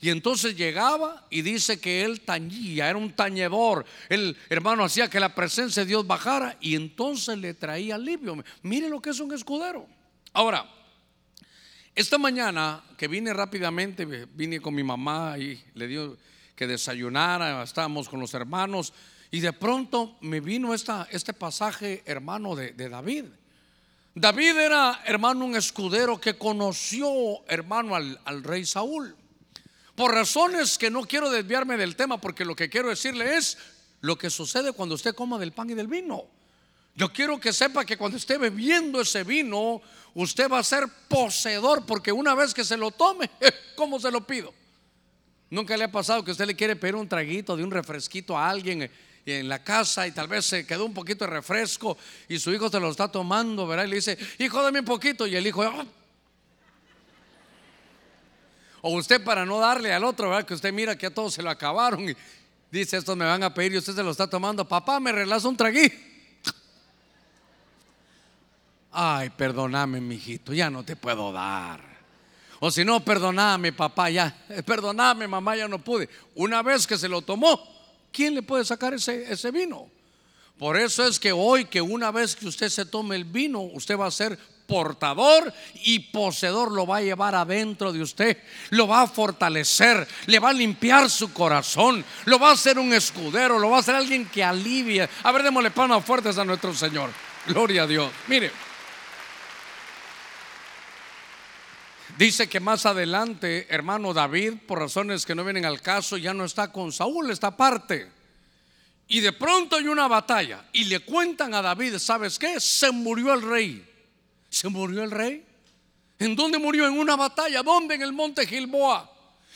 A: Y entonces llegaba y dice que él tañía, era un tañedor. El hermano hacía que la presencia de Dios bajara y entonces le traía alivio. Mire lo que es un escudero. Ahora, esta mañana que vine rápidamente, vine con mi mamá y le dio que desayunara, estábamos con los hermanos y de pronto me vino esta, este pasaje, hermano, de, de David. David era, hermano, un escudero que conoció, hermano, al, rey Saúl. Por razones que no quiero desviarme del tema, porque lo que quiero decirle es lo que sucede cuando usted coma del pan y del vino. Yo quiero que sepa que cuando esté bebiendo ese vino, usted va a ser poseedor, porque una vez que se lo tome, (laughs) ¿cómo se lo pido? Nunca le ha pasado que usted le quiere pedir un traguito de un refresquito a alguien en la casa y tal vez se quedó un poquito de refresco y su hijo se lo está tomando, ¿verdad? Y le dice, hijo, dame un poquito. Y el hijo, ah". o usted para no darle al otro, ¿verdad? Que usted mira que a todos se lo acabaron y dice, estos me van a pedir y usted se lo está tomando. Papá, me relaza un traguí. Ay, perdóname, mijito, ya no te puedo dar. O si no, perdóname, papá, ya. Perdóname, mamá, ya no pude. Una vez que se lo tomó, ¿quién le puede sacar ese, ese vino? Por eso es que hoy, que una vez que usted se tome el vino, usted va a ser portador y poseedor, lo va a llevar adentro de usted, lo va a fortalecer, le va a limpiar su corazón, lo va a hacer un escudero, lo va a hacer alguien que alivie. A ver, démosle palmas fuertes a nuestro Señor. Gloria a Dios. Mire. Dice que más adelante, hermano David, por razones que no vienen al caso, ya no está con Saúl, está aparte. Y de pronto hay una batalla y le cuentan a David, ¿sabes qué? Se murió el rey. ¿Se murió el rey? ¿En dónde murió? En una batalla. ¿Dónde? En el monte Gilboa.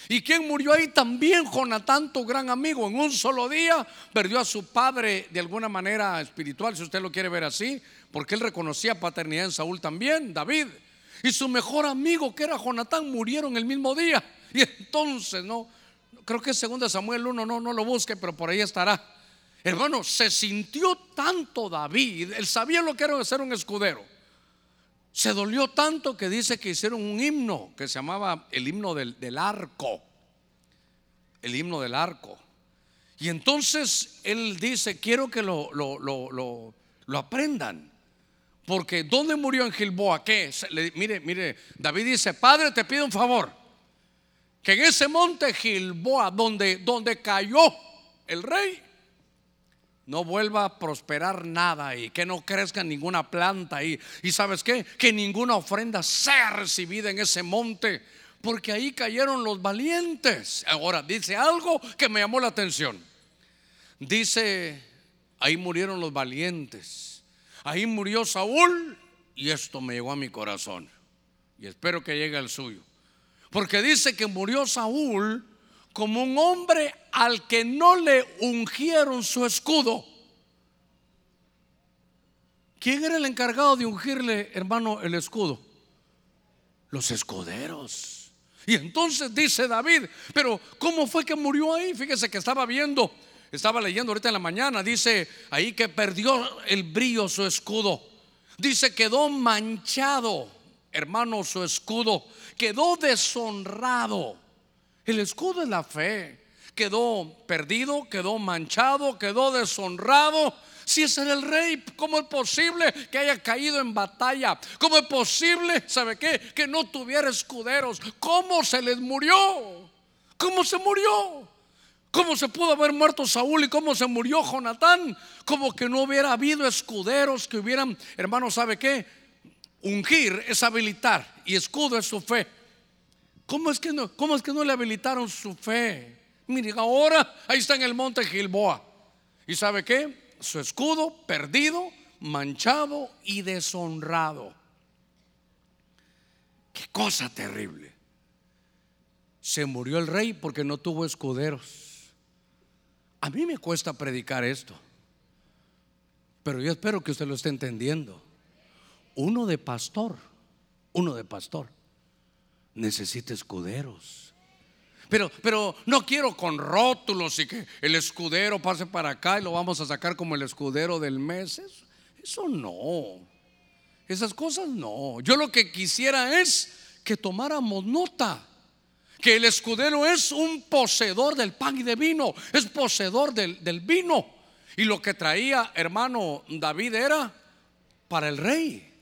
A: ¿Y quién murió ahí? También Jonatán, tu gran amigo. En un solo día perdió a su padre de alguna manera espiritual, si usted lo quiere ver así, porque él reconocía paternidad en Saúl también, David y su mejor amigo, que era Jonatán, murieron el mismo día. Y entonces, no, creo que es 2 Samuel 1, no, no lo busque, pero por ahí estará. Hermano, se sintió tanto David, él sabía lo que era ser un escudero. Se dolió tanto que dice que hicieron un himno que se llamaba el himno del, arco. El himno del arco. Y entonces él dice, quiero que lo, lo, lo, lo aprendan. Porque ¿dónde murió en Gilboa? ¿Qué? mire, mire, David dice, Padre, te pido un favor. Que en ese monte Gilboa, donde, donde cayó el rey, no vuelva a prosperar nada ahí, que no crezca ninguna planta ahí. Y sabes qué? Que ninguna ofrenda sea recibida en ese monte, porque ahí cayeron los valientes. Ahora, dice algo que me llamó la atención. Dice, ahí murieron los valientes. Ahí murió Saúl y esto me llegó a mi corazón. Y espero que llegue al suyo. Porque dice que murió Saúl como un hombre al que no le ungieron su escudo. ¿Quién era el encargado de ungirle, hermano, el escudo? Los escuderos. Y entonces dice David, pero ¿cómo fue que murió ahí? Fíjese que estaba viendo estaba leyendo ahorita en la mañana, dice ahí que perdió el brillo su escudo. Dice quedó manchado, hermano, su escudo. Quedó deshonrado. El escudo es la fe. Quedó perdido, quedó manchado, quedó deshonrado. Si era el rey, ¿cómo es posible que haya caído en batalla? ¿Cómo es posible, sabe qué? Que no tuviera escuderos. ¿Cómo se les murió? ¿Cómo se murió? ¿Cómo se pudo haber muerto Saúl y cómo se murió Jonatán? Como que no hubiera habido escuderos que hubieran, hermano, ¿sabe qué? Ungir es habilitar y escudo es su fe. ¿Cómo es que no, cómo es que no le habilitaron su fe? Mire, ahora ahí está en el monte Gilboa. ¿Y sabe qué? Su escudo perdido, manchado y deshonrado. Qué cosa terrible. Se murió el rey porque no tuvo escuderos. A mí me cuesta predicar esto, pero yo espero que usted lo esté entendiendo. Uno de pastor, uno de pastor, necesita escuderos. Pero, pero no quiero con rótulos y que el escudero pase para acá y lo vamos a sacar como el escudero del mes. Eso, eso no. Esas cosas no. Yo lo que quisiera es que tomáramos nota que el escudero es un poseedor del pan y de vino, es poseedor del, vino. Y lo que traía, hermano David, era para el rey.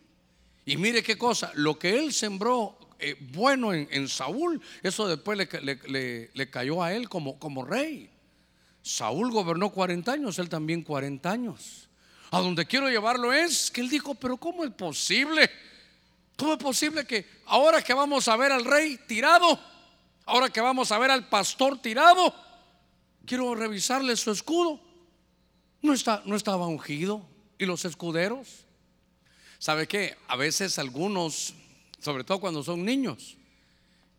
A: Y mire qué cosa, lo que él sembró eh, bueno en, Saúl, eso después le, cayó a él como, como rey. Saúl gobernó 40 años, él también 40 años. A donde quiero llevarlo es que él dijo, pero ¿cómo es posible? ¿Cómo es posible que ahora que vamos a ver al rey tirado, Ahora que vamos a ver al pastor tirado, quiero revisarle su escudo. No, está, no estaba ungido. ¿Y los escuderos? ¿Sabe qué? A veces algunos, sobre todo cuando son niños,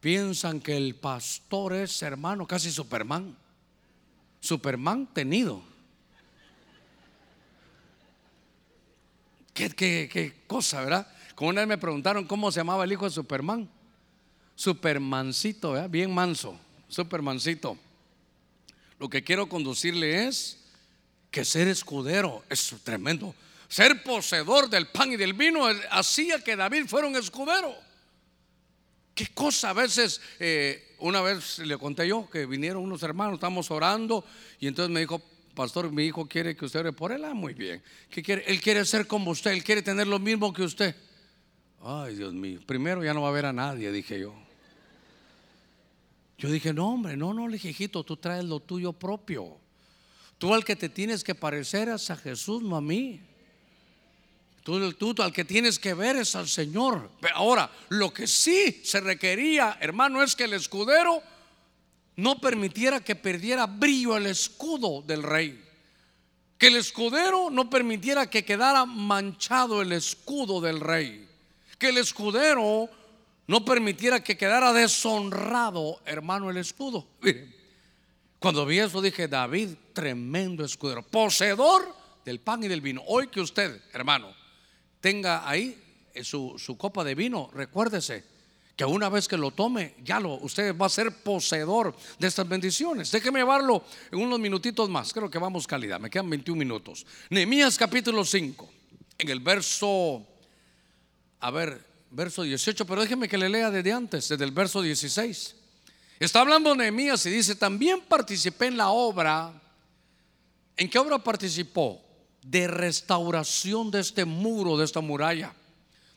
A: piensan que el pastor es hermano, casi Superman. Superman tenido. ¿Qué, qué, qué cosa, verdad? Como una vez me preguntaron cómo se llamaba el hijo de Superman supermancito, bien manso, supermancito. Lo que quiero conducirle es que ser escudero es tremendo. Ser poseedor del pan y del vino hacía que David fuera un escudero. Qué cosa a veces, eh, una vez le conté yo que vinieron unos hermanos, estamos orando y entonces me dijo, pastor, mi hijo quiere que usted ore por él. Ah, muy bien. ¿Qué quiere? Él quiere ser como usted, él quiere tener lo mismo que usted. Ay, Dios mío, primero ya no va a ver a nadie, dije yo. Yo dije, no, hombre, no, no, le tú traes lo tuyo propio. Tú al que te tienes que parecer es a Jesús, no a mí. Tú, al que tienes que ver es al Señor. Ahora, lo que sí se requería, hermano, es que el escudero no permitiera que perdiera brillo el escudo del rey. Que el escudero no permitiera que quedara manchado el escudo del rey. Que el escudero no permitiera que quedara deshonrado, hermano, el escudo. cuando vi eso dije, David, tremendo escudero, poseedor del pan y del vino. Hoy que usted, hermano, tenga ahí eh, su, su copa de vino, recuérdese que una vez que lo tome, ya lo, usted va a ser poseedor de estas bendiciones. Déjeme llevarlo en unos minutitos más, creo que vamos calidad, me quedan 21 minutos. Nehemías capítulo 5, en el verso, a ver, verso 18, pero déjeme que le lea desde antes, desde el verso 16. Está hablando Nehemías y dice, también participé en la obra. ¿En qué obra participó? De restauración de este muro, de esta muralla.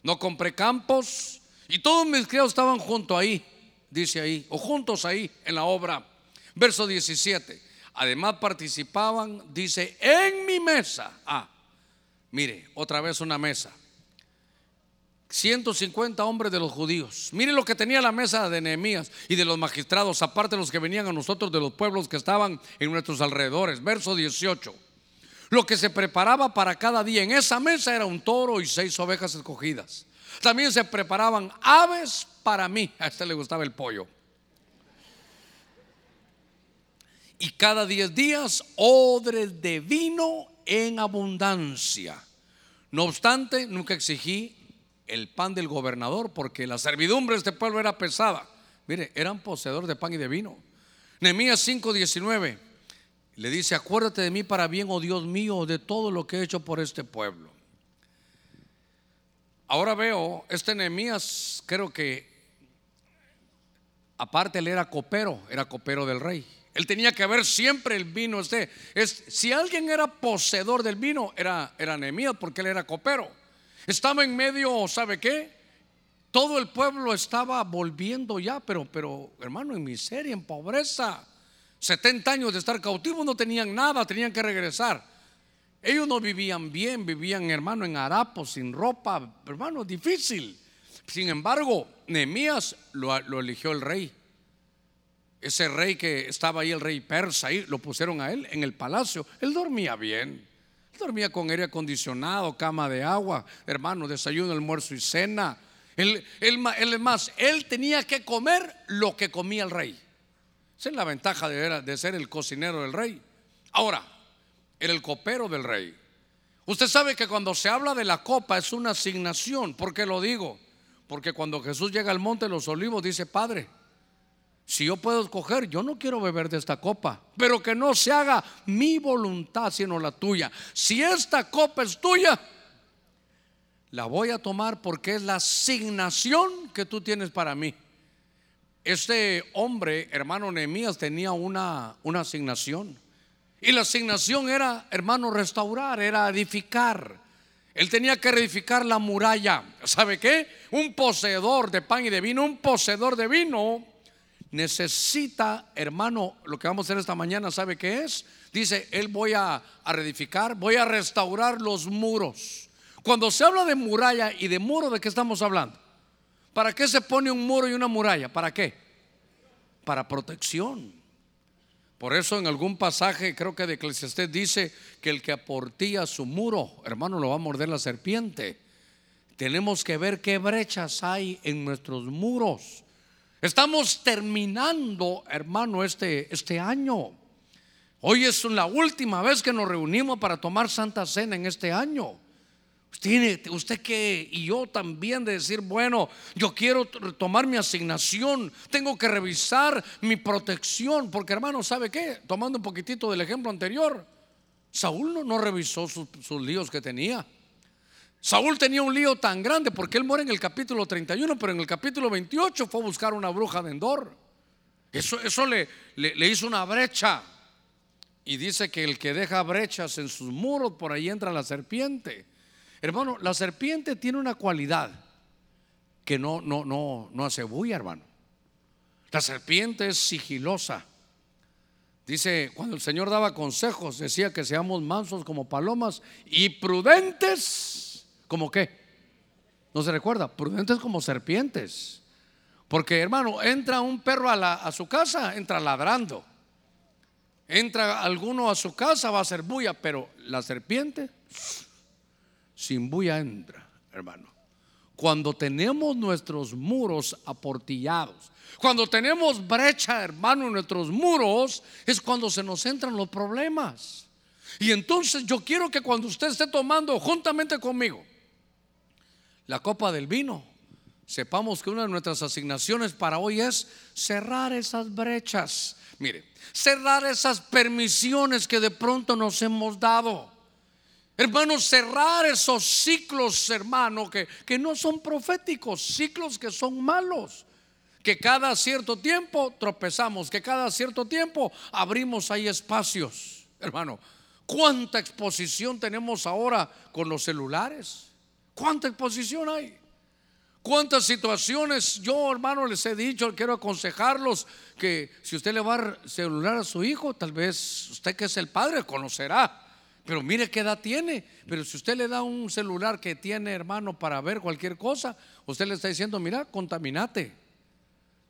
A: No compré campos y todos mis criados estaban junto ahí, dice ahí, o juntos ahí en la obra. Verso 17. Además participaban, dice, en mi mesa. Ah, mire, otra vez una mesa 150 hombres de los judíos. Miren lo que tenía la mesa de Nehemías y de los magistrados, aparte de los que venían a nosotros de los pueblos que estaban en nuestros alrededores. Verso 18. Lo que se preparaba para cada día en esa mesa era un toro y seis ovejas escogidas. También se preparaban aves para mí. A este le gustaba el pollo. Y cada diez días odres de vino en abundancia. No obstante, nunca exigí el pan del gobernador, porque la servidumbre de este pueblo era pesada. Mire, eran poseedores de pan y de vino. Nehemías 5:19. Le dice, acuérdate de mí para bien, oh Dios mío, de todo lo que he hecho por este pueblo. Ahora veo, este Nehemías creo que aparte él era copero, era copero del rey. Él tenía que ver siempre el vino este. Es, si alguien era poseedor del vino, era, era Nehemías porque él era copero. Estaba en medio, ¿sabe qué? Todo el pueblo estaba volviendo ya, pero, pero hermano, en miseria, en pobreza. 70 años de estar cautivos, no tenían nada, tenían que regresar. Ellos no vivían bien, vivían, hermano, en harapos, sin ropa, hermano, difícil. Sin embargo, Nehemías lo, lo eligió el rey. Ese rey que estaba ahí, el rey persa, ahí lo pusieron a él en el palacio. Él dormía bien. Dormía con aire acondicionado, cama de agua, hermano, desayuno, almuerzo y cena. Él, él, él, más, él tenía que comer lo que comía el rey. Esa es la ventaja de, de ser el cocinero del rey. Ahora, era el copero del rey. Usted sabe que cuando se habla de la copa es una asignación. ¿Por qué lo digo? Porque cuando Jesús llega al monte de los olivos dice, Padre, si yo puedo escoger, yo no quiero beber de esta copa, pero que no se haga mi voluntad sino la tuya. Si esta copa es tuya, la voy a tomar porque es la asignación que tú tienes para mí. Este hombre, hermano Nehemías, tenía una, una asignación. Y la asignación era, hermano, restaurar, era edificar. Él tenía que edificar la muralla. ¿Sabe qué? Un poseedor de pan y de vino, un poseedor de vino necesita, hermano, lo que vamos a hacer esta mañana, ¿sabe qué es? Dice, él voy a, a reedificar, voy a restaurar los muros. Cuando se habla de muralla y de muro, ¿de qué estamos hablando? ¿Para qué se pone un muro y una muralla? ¿Para qué? Para protección. Por eso en algún pasaje, creo que de Eclesiastés dice que el que aportía su muro, hermano, lo va a morder la serpiente. Tenemos que ver qué brechas hay en nuestros muros Estamos terminando, hermano, este, este año. Hoy es la última vez que nos reunimos para tomar Santa Cena en este año. Usted que, y yo también, de decir, bueno, yo quiero tomar mi asignación, tengo que revisar mi protección, porque hermano, ¿sabe qué? Tomando un poquitito del ejemplo anterior, Saúl no, revisó sus líos que tenía. Saúl tenía un lío tan grande porque él muere en el capítulo 31, pero en el capítulo 28 fue a buscar una bruja de Endor. Eso, eso le, le, hizo una brecha. Y dice que el que deja brechas en sus muros, por ahí entra la serpiente. Hermano, la serpiente tiene una cualidad que no, no, no, no hace bulla, hermano. La serpiente es sigilosa. Dice, cuando el Señor daba consejos, decía que seamos mansos como palomas y prudentes ¿Como qué? ¿No se recuerda? Prudentes como serpientes. Porque hermano, entra un perro a, a su casa, entra ladrando. Entra alguno a su casa, va a hacer bulla, pero la serpiente sin bulla entra, hermano. Cuando tenemos nuestros muros aportillados, cuando tenemos brecha, hermano, en nuestros muros, es cuando se nos entran los problemas. Y entonces yo quiero que cuando usted esté tomando juntamente conmigo la copa del vino, sepamos que una de nuestras asignaciones para hoy es cerrar esas brechas. Mire, cerrar esas permisiones que de pronto nos hemos dado. Hermanos, cerrar esos ciclos, hermano, que, que no son proféticos, ciclos que son malos. Que cada cierto tiempo tropezamos, que cada cierto tiempo abrimos ahí espacios. Hermano, ¿cuánta exposición tenemos ahora con los celulares? ¿Cuánta exposición hay? ¿Cuántas situaciones? Yo, hermano, les he dicho, quiero aconsejarlos que si usted le va a celular a su hijo, tal vez usted que es el padre conocerá. Pero mire qué edad tiene. Pero si usted le da un celular que tiene, hermano, para ver cualquier cosa, usted le está diciendo, mira, contaminate.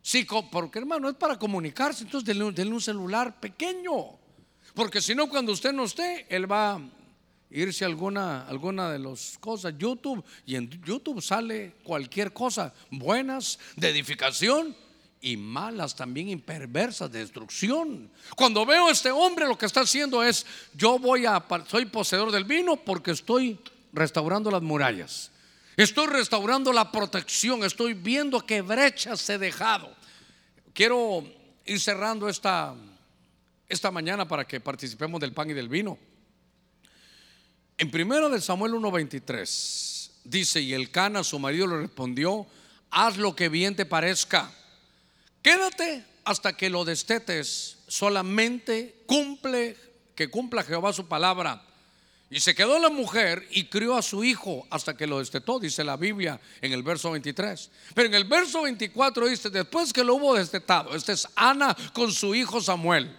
A: Sí, porque hermano, es para comunicarse. Entonces, denle, un celular pequeño. Porque si no, cuando usted no esté, él va irse a alguna, alguna de las cosas, YouTube, y en YouTube sale cualquier cosa, buenas, de edificación, y malas también imperversas de destrucción. Cuando veo a este hombre lo que está haciendo es, yo voy a, soy poseedor del vino porque estoy restaurando las murallas. Estoy restaurando la protección, estoy viendo qué brechas he dejado. Quiero ir cerrando esta, esta mañana para que participemos del pan y del vino. En primero de Samuel 1:23 dice, y el Cana, su marido, le respondió, haz lo que bien te parezca. Quédate hasta que lo destetes, solamente cumple, que cumpla Jehová su palabra. Y se quedó la mujer y crió a su hijo hasta que lo destetó, dice la Biblia en el verso 23. Pero en el verso 24 dice, después que lo hubo destetado, esta es Ana con su hijo Samuel,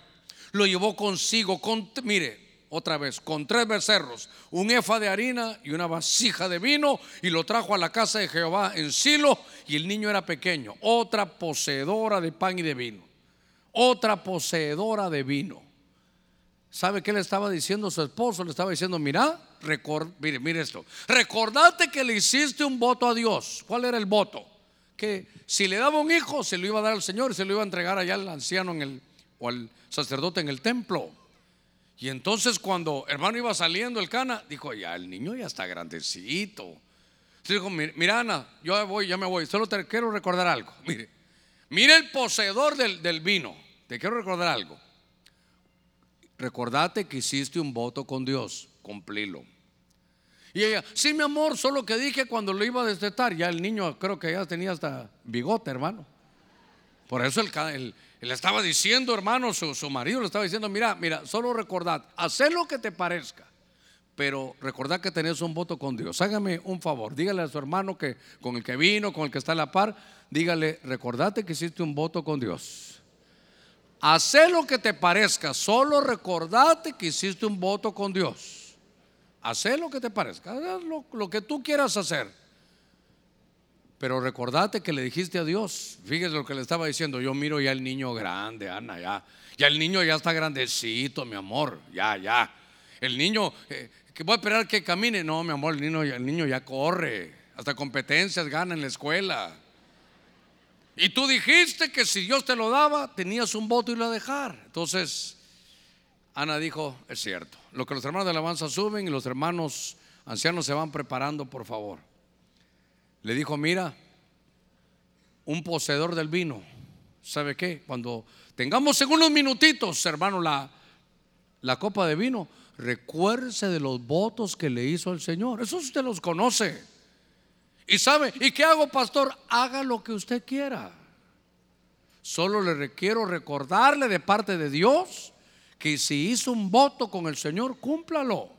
A: lo llevó consigo, con, mire, otra vez, con tres becerros, un efa de harina y una vasija de vino, y lo trajo a la casa de Jehová en Silo, y el niño era pequeño, otra poseedora de pan y de vino, otra poseedora de vino. ¿Sabe qué le estaba diciendo su esposo? Le estaba diciendo, mira, mire, mire esto, recordate que le hiciste un voto a Dios. ¿Cuál era el voto? Que si le daba un hijo, se lo iba a dar al Señor y se lo iba a entregar allá al anciano en el, o al sacerdote en el templo. Y entonces cuando hermano iba saliendo el cana, dijo, ya el niño ya está grandecito. Entonces dijo, mira Ana, yo voy, ya me voy, solo te quiero recordar algo. Mire, mire el poseedor del, vino, te quiero recordar algo. Recordate que hiciste un voto con Dios, cumplilo. Y ella, sí, mi amor, solo que dije cuando lo iba a destetar, ya el niño creo que ya tenía hasta bigote, hermano. Por eso el, el, le estaba diciendo, hermano, su, marido le estaba diciendo, mira, mira, solo recordad, haz lo que te parezca, pero recordad que tenés un voto con Dios. Hágame un favor, dígale a su hermano que con el que vino, con el que está a la par, dígale, recordate que hiciste un voto con Dios. Haz lo que te parezca, solo recordate que hiciste un voto con Dios. Haz lo que te parezca, lo, lo que tú quieras hacer. Pero recordate que le dijiste a Dios, fíjese lo que le estaba diciendo, yo miro ya el niño grande, Ana, ya, ya el niño ya está grandecito, mi amor, ya, ya. El niño, eh, voy a esperar que camine, no, mi amor, el niño, el niño ya corre, hasta competencias gana en la escuela. Y tú dijiste que si Dios te lo daba, tenías un voto y lo dejar. Entonces, Ana dijo, es cierto, lo que los hermanos de alabanza suben y los hermanos ancianos se van preparando, por favor le dijo, mira, un poseedor del vino, ¿sabe qué? Cuando tengamos en unos minutitos, hermano, la, la copa de vino, recuérdese de los votos que le hizo el Señor. Eso usted los conoce. Y sabe, ¿y qué hago, pastor? Haga lo que usted quiera. Solo le requiero recordarle de parte de Dios que si hizo un voto con el Señor, cúmplalo.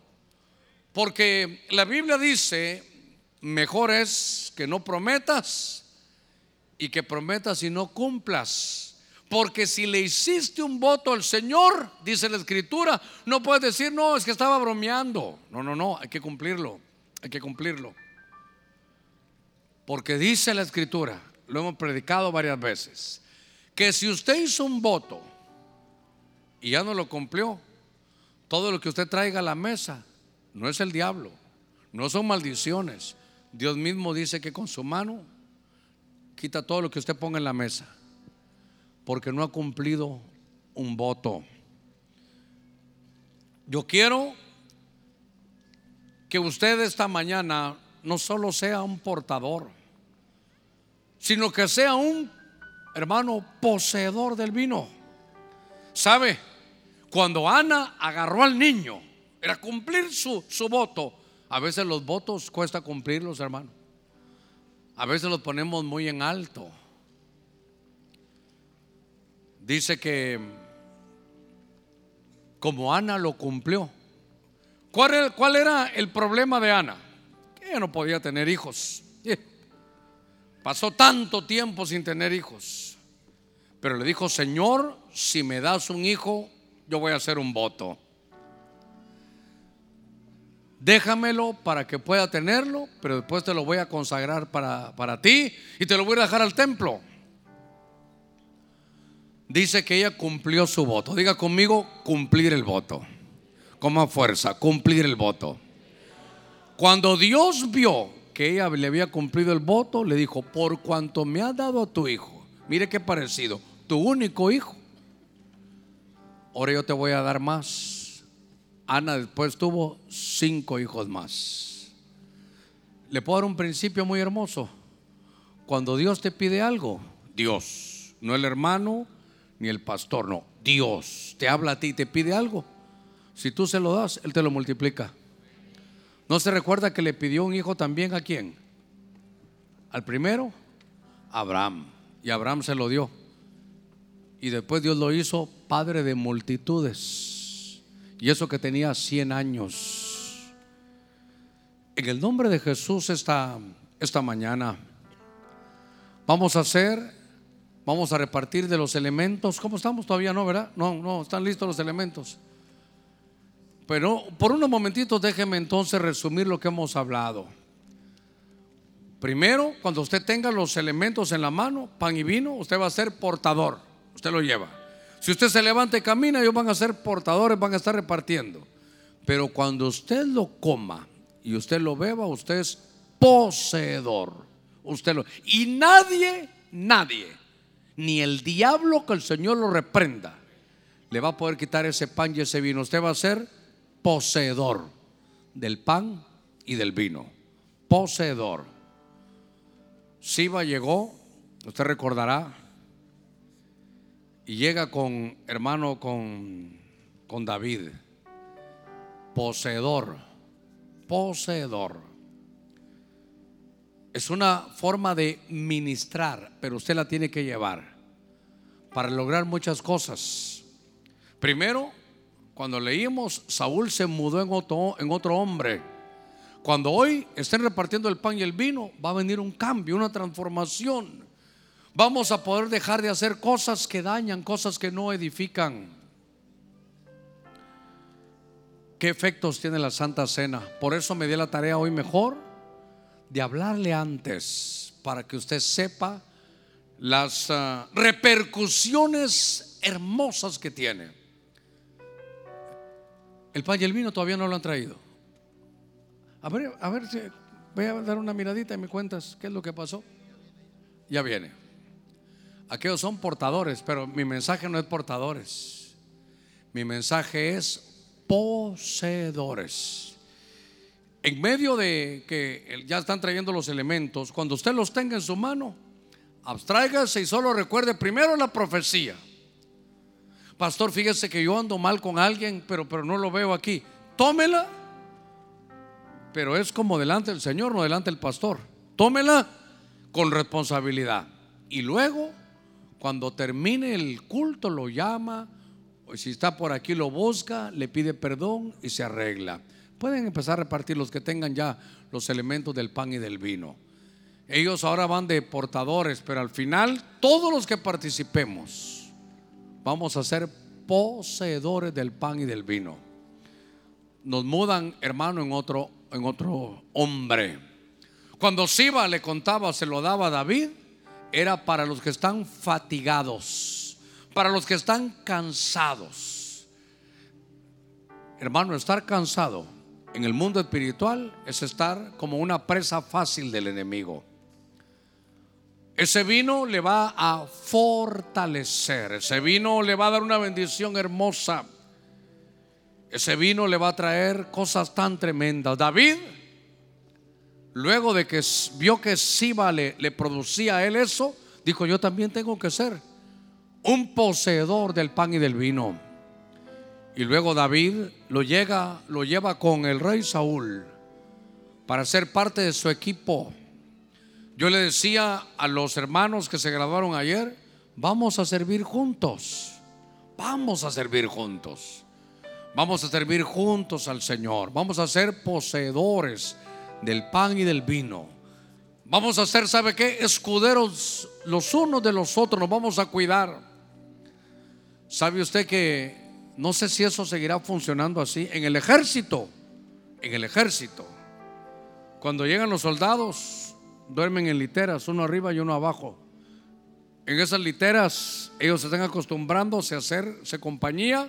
A: Porque la Biblia dice mejor es que no prometas y que prometas y no cumplas. Porque si le hiciste un voto al Señor, dice la escritura, no puedes decir, no, es que estaba bromeando. No, no, no, hay que cumplirlo, hay que cumplirlo. Porque dice la escritura, lo hemos predicado varias veces, que si usted hizo un voto y ya no lo cumplió, todo lo que usted traiga a la mesa no es el diablo, no son maldiciones, Dios mismo dice que con su mano quita todo lo que usted ponga en la mesa, porque no ha cumplido un voto. Yo quiero que usted esta mañana no solo sea un portador, sino que sea un hermano poseedor del vino. ¿Sabe? Cuando Ana agarró al niño, era cumplir su, su voto, a veces los votos cuesta cumplirlos, hermano. A veces los ponemos muy en alto. Dice que como Ana lo cumplió. ¿Cuál era, el problema de Ana? Que ella no podía tener hijos. (laughs) Pasó tanto tiempo sin tener hijos. Pero le dijo, Señor, si me das un hijo, yo voy a hacer un voto déjamelo para que pueda tenerlo, pero después te lo voy a consagrar para, para ti y te lo voy a dejar al templo. Dice que ella cumplió su voto. Diga conmigo, cumplir el voto. Como fuerza, cumplir el voto. Cuando Dios vio que ella le había cumplido el voto, le dijo, por cuanto me has dado a tu hijo, mire qué parecido, tu único hijo, ahora yo te voy a dar más Ana después tuvo cinco hijos más. Le puedo dar un principio muy hermoso. Cuando Dios te pide algo, Dios, no el hermano ni el pastor, no, Dios te habla a ti y te pide algo, si tú se lo das, Él te lo multiplica. ¿No se recuerda que le pidió un hijo también a quién? Al primero, Abraham. Y Abraham se lo dio. Y después Dios lo hizo padre de multitudes. Y eso que tenía 100 años. En el nombre de Jesús esta, esta mañana vamos a hacer, vamos a repartir de los elementos. ¿Cómo estamos todavía? No, ¿verdad? No, no, están listos los elementos. Pero por unos momentitos déjeme entonces resumir lo que hemos hablado. Primero, cuando usted tenga los elementos en la mano, pan y vino, usted va a ser portador. Usted lo lleva. Si usted se levanta y camina, ellos van a ser portadores, van a estar repartiendo. Pero cuando usted lo coma y usted lo beba, usted es poseedor. Usted lo y nadie, nadie, ni el diablo que el Señor lo reprenda, le va a poder quitar ese pan y ese vino. Usted va a ser poseedor del pan y del vino. Poseedor. Siba llegó, usted recordará, y llega con, hermano, con, con David. Poseedor. Poseedor. Es una forma de ministrar, pero usted la tiene que llevar para lograr muchas cosas. Primero, cuando leímos, Saúl se mudó en otro, en otro hombre. Cuando hoy estén repartiendo el pan y el vino, va a venir un cambio, una transformación. Vamos a poder dejar de hacer cosas que dañan, cosas que no edifican. ¿Qué efectos tiene la Santa Cena? Por eso me di la tarea hoy mejor de hablarle antes, para que usted sepa las uh, repercusiones hermosas que tiene. El pan y el vino todavía no lo han traído. A ver, a ver voy a dar una miradita y me cuentas qué es lo que pasó. Ya viene. Aquellos son portadores, pero mi mensaje no es portadores. Mi mensaje es poseedores. En medio de que ya están trayendo los elementos, cuando usted los tenga en su mano, abstráigase y solo recuerde primero la profecía. Pastor, fíjese que yo ando mal con alguien, pero, pero no lo veo aquí. Tómela. Pero es como delante del Señor, no delante del pastor. Tómela con responsabilidad. Y luego, cuando termine el culto, lo llama. O si está por aquí, lo busca, le pide perdón y se arregla. Pueden empezar a repartir los que tengan ya los elementos del pan y del vino. Ellos ahora van de portadores, pero al final todos los que participemos vamos a ser poseedores del pan y del vino. Nos mudan, hermano, en otro, en otro hombre. Cuando Siba le contaba, se lo daba a David, era para los que están fatigados, para los que están cansados. Hermano, estar cansado en el mundo espiritual es estar como una presa fácil del enemigo. Ese vino le va a fortalecer, ese vino le va a dar una bendición hermosa, ese vino le va a traer cosas tan tremendas. David, luego de que vio que Siba le, le producía a él eso, dijo, yo también tengo que ser un poseedor del pan y del vino. Y luego David lo, llega, lo lleva con el rey Saúl para ser parte de su equipo yo le decía a los hermanos que se graduaron ayer, vamos a servir juntos, vamos a servir juntos, vamos a servir juntos al Señor, vamos a ser poseedores del pan y del vino. Vamos a ser, ¿sabe qué? Escuderos los unos de los otros, nos vamos a cuidar. ¿Sabe usted que no sé si eso seguirá funcionando así? En el ejército, en el ejército, cuando llegan los soldados, duermen en literas, uno arriba y uno abajo. En esas literas ellos se están acostumbrándose a hacerse compañía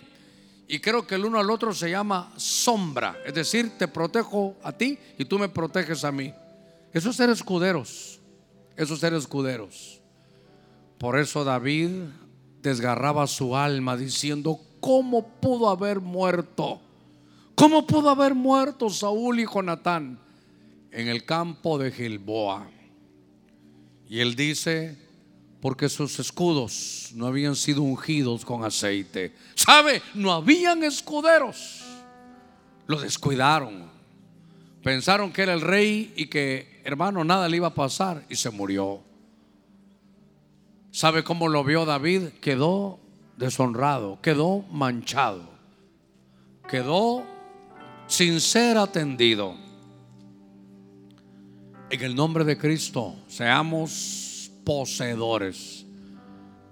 A: y creo que el uno al otro se llama sombra, es decir, te protejo a ti y tú me proteges a mí. Esos ser escuderos, esos ser escuderos. Por eso David desgarraba su alma diciendo, ¿cómo pudo haber muerto? ¿Cómo pudo haber muerto Saúl y Jonatán? en el campo de Gilboa. Y él dice, porque sus escudos no habían sido ungidos con aceite. ¿Sabe? No habían escuderos. Lo descuidaron. Pensaron que era el rey y que, hermano, nada le iba a pasar y se murió. ¿Sabe cómo lo vio David? Quedó deshonrado, quedó manchado, quedó sin ser atendido. En el nombre de Cristo, seamos poseedores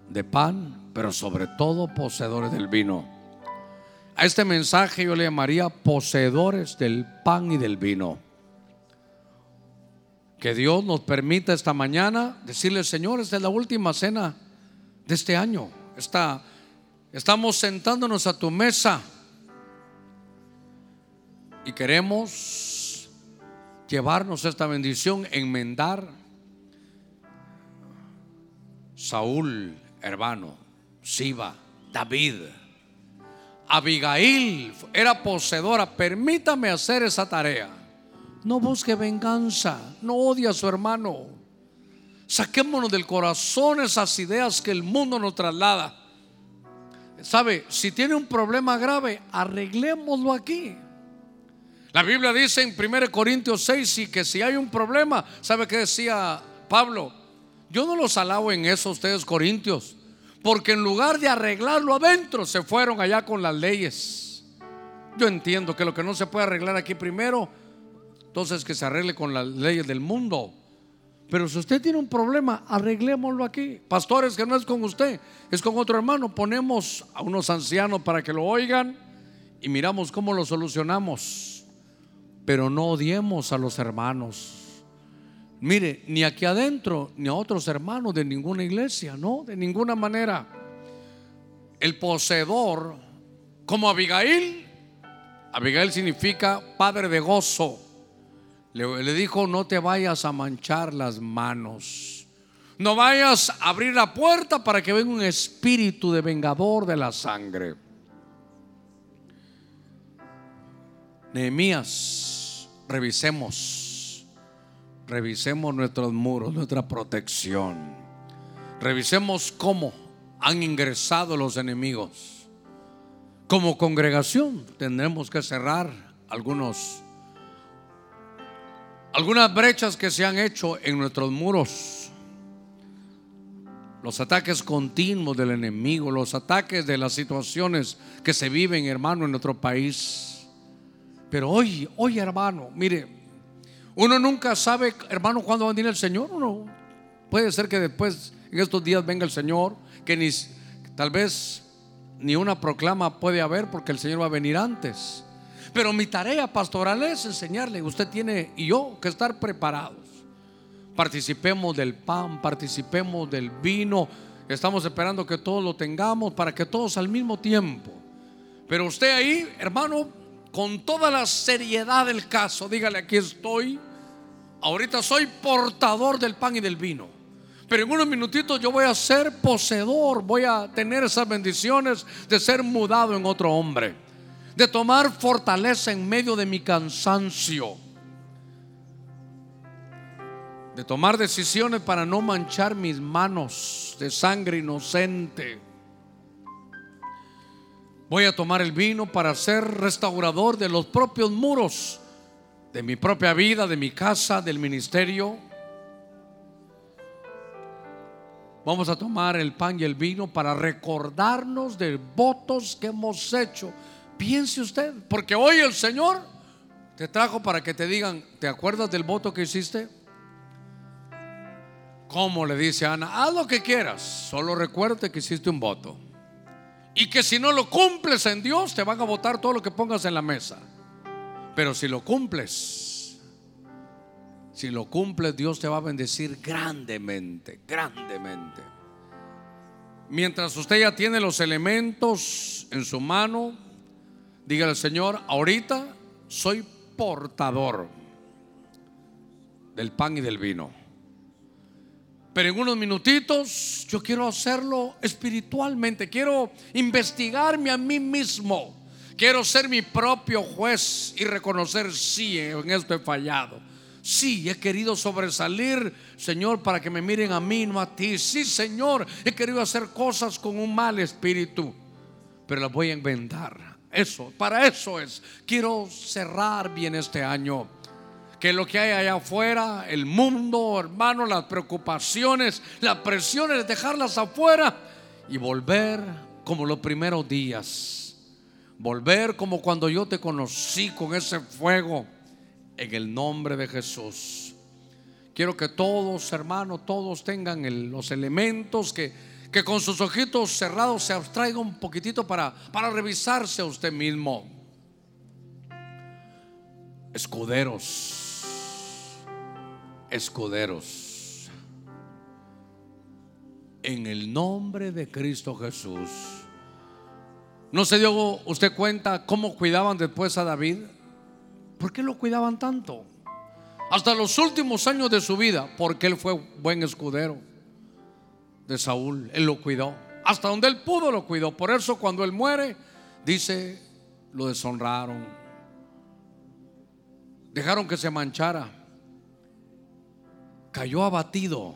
A: de pan, pero sobre todo poseedores del vino. A este mensaje yo le llamaría poseedores del pan y del vino. Que Dios nos permita esta mañana decirle, Señor, esta es la última cena de este año. Está, estamos sentándonos a tu mesa y queremos llevarnos esta bendición, enmendar. Saúl, hermano, Siba, David, Abigail era poseedora. Permítame hacer esa tarea. No busque venganza, no odie a su hermano. Saquémonos del corazón esas ideas que el mundo nos traslada. ¿Sabe? Si tiene un problema grave, arreglémoslo aquí. La Biblia dice en 1 Corintios 6 y que si hay un problema, ¿sabe qué decía Pablo? Yo no los alabo en eso ustedes corintios, porque en lugar de arreglarlo adentro, se fueron allá con las leyes. Yo entiendo que lo que no se puede arreglar aquí primero, entonces que se arregle con las leyes del mundo. Pero si usted tiene un problema, arreglémoslo aquí. Pastores, que no es con usted, es con otro hermano. Ponemos a unos ancianos para que lo oigan y miramos cómo lo solucionamos. Pero no odiemos a los hermanos. Mire, ni aquí adentro, ni a otros hermanos de ninguna iglesia, no, de ninguna manera. El poseedor, como Abigail, Abigail significa padre de gozo. Le, dijo, no te vayas a manchar las manos. No vayas a abrir la puerta para que venga un espíritu de vengador de la sangre. Nehemías, revisemos, revisemos nuestros muros, nuestra protección. Revisemos cómo han ingresado los enemigos. Como congregación tendremos que cerrar algunos algunas brechas que se han hecho en nuestros muros, los ataques continuos del enemigo, los ataques de las situaciones que se viven, hermano, en nuestro país. Pero hoy, hoy, hermano, mire, uno nunca sabe, hermano, cuándo va a venir el Señor. Uno puede ser que después, en estos días, venga el Señor, que ni tal vez ni una proclama puede haber porque el Señor va a venir antes. Pero mi tarea pastoral es enseñarle, usted tiene y yo que estar preparados. Participemos del pan, participemos del vino. Estamos esperando que todos lo tengamos para que todos al mismo tiempo. Pero usted ahí, hermano, con toda la seriedad del caso, dígale, aquí estoy. Ahorita soy portador del pan y del vino. Pero en unos minutitos yo voy a ser poseedor, voy a tener esas bendiciones de ser mudado en otro hombre de tomar fortaleza en medio de mi cansancio, de tomar decisiones para no manchar mis manos de sangre inocente. Voy a tomar el vino para ser restaurador de los propios muros de mi propia vida, de mi casa, del ministerio. Vamos a tomar el pan y el vino para recordarnos de votos que hemos hecho Piense usted, porque hoy el Señor te trajo para que te digan, ¿te acuerdas del voto que hiciste? ¿Cómo le dice Ana? Haz lo que quieras, solo recuerde que hiciste un voto. Y que si no lo cumples en Dios, te van a votar todo lo que pongas en la mesa. Pero si lo cumples, si lo cumples, Dios te va a bendecir grandemente, grandemente. Mientras usted ya tiene los elementos en su mano, Dígale al Señor, ahorita soy portador del pan y del vino. Pero en unos minutitos yo quiero hacerlo espiritualmente. Quiero investigarme a mí mismo. Quiero ser mi propio juez y reconocer si en esto he fallado. Sí, he querido sobresalir, Señor, para que me miren a mí, no a ti. Sí, Señor, he querido hacer cosas con un mal espíritu, pero las voy a inventar. Eso, para eso es. Quiero cerrar bien este año. Que lo que hay allá afuera, el mundo, hermano, las preocupaciones, las presiones, dejarlas afuera y volver como los primeros días. Volver como cuando yo te conocí con ese fuego en el nombre de Jesús. Quiero que todos, hermanos, todos tengan los elementos que, que con sus ojitos cerrados se abstraiga un poquitito para, para revisarse a usted mismo. Escuderos, escuderos, en el nombre de Cristo Jesús. ¿No se dio usted cuenta cómo cuidaban después a David? ¿Por qué lo cuidaban tanto? Hasta los últimos años de su vida, porque él fue buen escudero de Saúl, él lo cuidó. Hasta donde él pudo lo cuidó. Por eso cuando él muere, dice, lo deshonraron. Dejaron que se manchara. Cayó abatido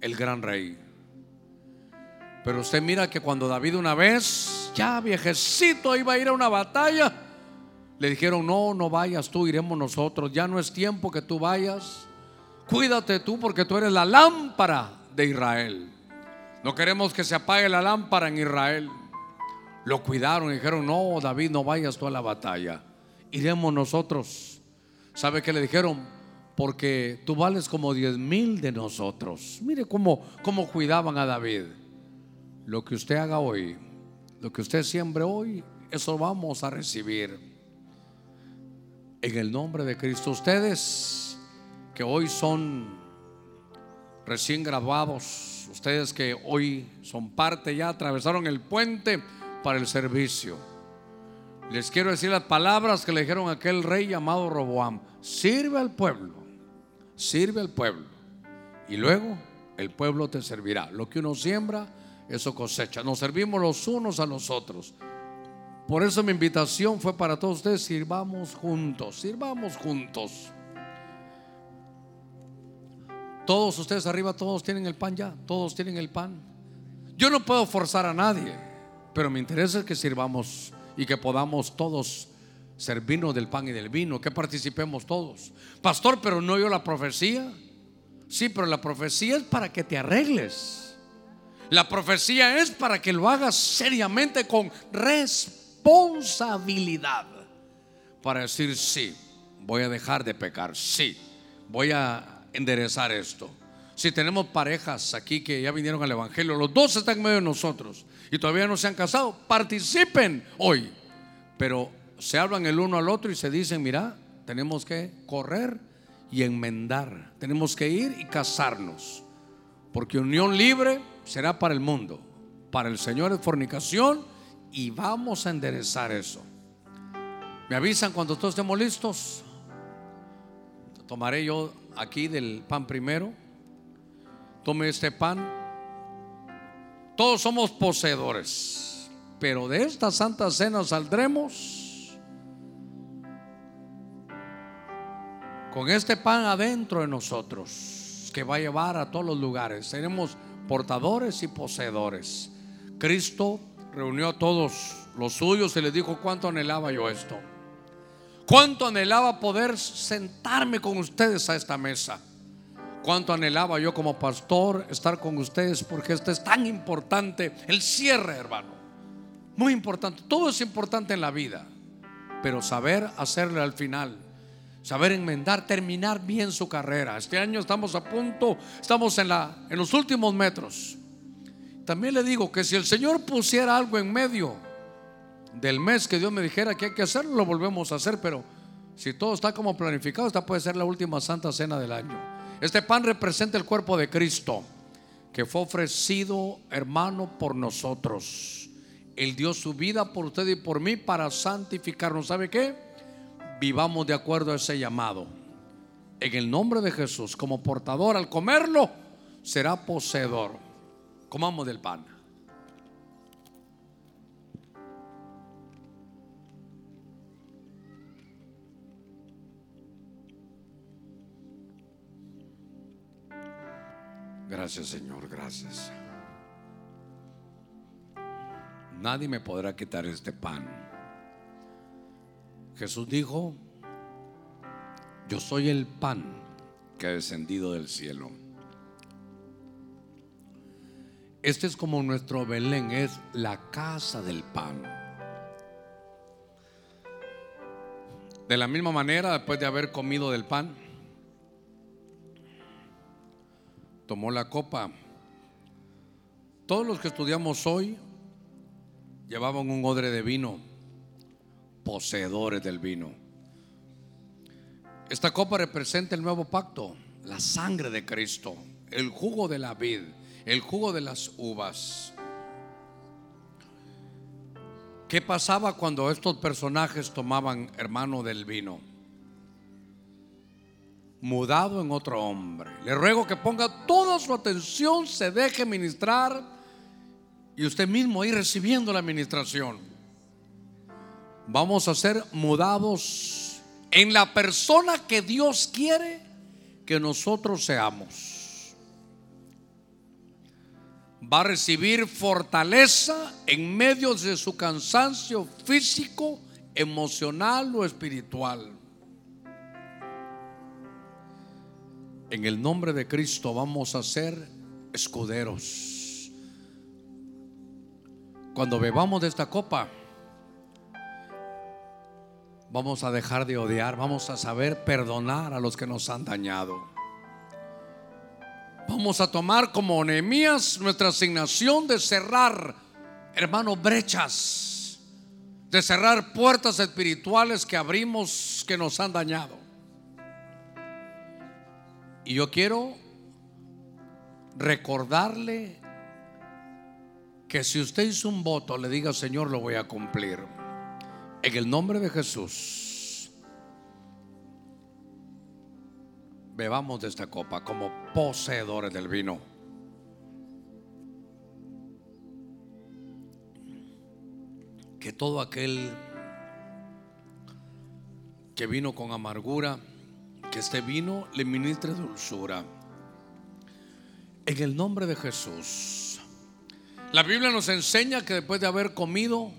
A: el gran rey. Pero usted mira que cuando David una vez, ya viejecito, iba a ir a una batalla, le dijeron, no, no vayas tú, iremos nosotros. Ya no es tiempo que tú vayas. Cuídate tú porque tú eres la lámpara de Israel. No queremos que se apague la lámpara en Israel. Lo cuidaron y dijeron, no, David, no vayas tú a la batalla. Iremos nosotros. ¿Sabe qué le dijeron? Porque tú vales como diez mil de nosotros. Mire cómo, cómo cuidaban a David. Lo que usted haga hoy, lo que usted siembre hoy, eso vamos a recibir en el nombre de Cristo. Ustedes que hoy son recién graduados, ustedes que hoy son parte ya, atravesaron el puente para el servicio. Les quiero decir las palabras que le dijeron aquel rey llamado Roboam. Sirve al pueblo, sirve al pueblo. Y luego el pueblo te servirá. Lo que uno siembra, eso cosecha. Nos servimos los unos a los otros. Por eso mi invitación fue para todos ustedes, sirvamos juntos, sirvamos juntos. Todos ustedes arriba, todos tienen el pan ya, todos tienen el pan. Yo no puedo forzar a nadie, pero me interesa que sirvamos y que podamos todos servirnos del pan y del vino, que participemos todos. Pastor, pero no yo la profecía. Sí, pero la profecía es para que te arregles. La profecía es para que lo hagas seriamente con responsabilidad para decir sí, voy a dejar de pecar, sí, voy a enderezar esto. Si tenemos parejas aquí que ya vinieron al Evangelio, los dos están en medio de nosotros y todavía no se han casado, participen hoy. Pero se hablan el uno al otro y se dicen, mira, tenemos que correr y enmendar, tenemos que ir y casarnos, porque unión libre será para el mundo, para el Señor es fornicación y vamos a enderezar eso. Me avisan cuando todos estemos listos. Tomaré yo aquí del pan primero. Tome este pan. Todos somos poseedores, pero de esta santa cena saldremos con este pan adentro de nosotros, que va a llevar a todos los lugares. Seremos portadores y poseedores. Cristo reunió a todos los suyos y les dijo cuánto anhelaba yo esto. Cuánto anhelaba poder sentarme con ustedes a esta mesa. Cuánto anhelaba yo como pastor estar con ustedes porque esto es tan importante. El cierre, hermano. Muy importante. Todo es importante en la vida. Pero saber hacerle al final. Saber enmendar, terminar bien su carrera. Este año estamos a punto, estamos en, la, en los últimos metros. También le digo que si el Señor pusiera algo en medio del mes que Dios me dijera que hay que hacerlo, lo volvemos a hacer, pero si todo está como planificado, esta puede ser la última santa cena del año. Este pan representa el cuerpo de Cristo, que fue ofrecido, hermano, por nosotros. Él dio su vida por usted y por mí para santificarnos. ¿Sabe qué? vivamos de acuerdo a ese llamado. En el nombre de Jesús, como portador, al comerlo, será poseedor. Comamos del pan. Gracias Señor, gracias. Nadie me podrá quitar este pan Jesús dijo, yo soy el pan que ha descendido del cielo. Este es como nuestro Belén, es la casa del pan. De la misma manera, después de haber comido del pan, tomó la copa. Todos los que estudiamos hoy llevaban un odre de vino, poseedores del vino. Esta copa representa el nuevo pacto, la sangre de Cristo, el jugo de la vid, el jugo de las uvas. ¿Qué pasaba cuando estos personajes tomaban hermano del vino? Mudado en otro hombre. Le ruego que ponga toda su atención, se deje ministrar y usted mismo ir recibiendo la administración. Vamos a ser mudados en la persona que Dios quiere que nosotros seamos. Va a recibir fortaleza en medio de su cansancio físico, emocional o espiritual. En el nombre de Cristo vamos a ser escuderos cuando bebamos de esta copa, vamos a dejar de odiar, vamos a saber perdonar a los que nos han dañado. Vamos a tomar como Nehemías nuestra asignación de cerrar, hermanos, brechas, de cerrar puertas espirituales que abrimos que nos han dañado. Y yo quiero recordarle que si usted hizo un voto, le diga, Señor, lo voy a cumplir. En el nombre de Jesús, bebamos de esta copa como poseedores del vino. Que todo aquel que vino con amargura, que este vino le ministre dulzura. En el nombre de Jesús. La Biblia nos enseña que después de haber comido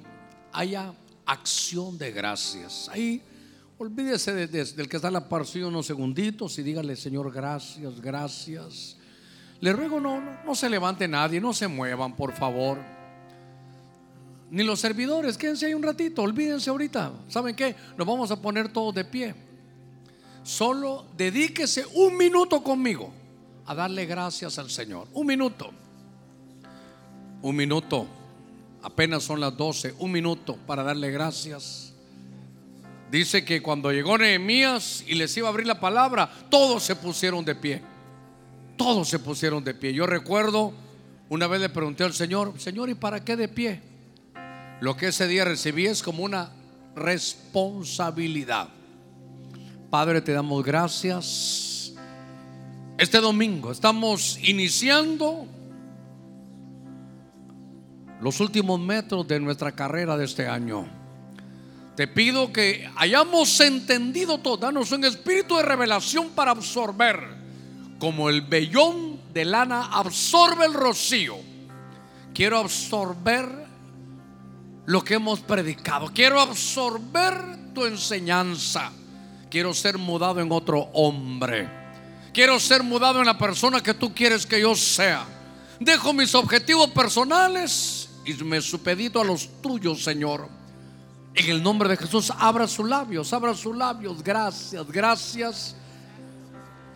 A: haya acción de gracias. Ahí olvídese del que está la parcilla unos segunditos y dígale, Señor, gracias, gracias. Le ruego, no, no, no se levante nadie, no se muevan, por favor. Ni los servidores, quédense ahí un ratito, olvídense ahorita. ¿Saben qué? Nos vamos a poner todos de pie. Solo dedíquese un minuto conmigo a darle gracias al Señor. Un minuto. Un minuto, apenas son las 12, un minuto para darle gracias. Dice que cuando llegó Nehemías y les iba a abrir la palabra, todos se pusieron de pie. Todos se pusieron de pie. Yo recuerdo, una vez le pregunté al Señor, Señor, ¿y para qué de pie? Lo que ese día recibí es como una responsabilidad. Padre, te damos gracias. Este domingo estamos iniciando los últimos metros de nuestra carrera de este año. Te pido que hayamos entendido todo, danos un espíritu de revelación para absorber, como el vellón de lana absorbe el rocío. Quiero absorber lo que hemos predicado, quiero absorber tu enseñanza, quiero ser mudado en otro hombre, quiero ser mudado en la persona que tú quieres que yo sea. Dejo mis objetivos personales y me supedito a los tuyos, Señor. En el nombre de Jesús, abra sus labios, abra sus labios. Gracias, gracias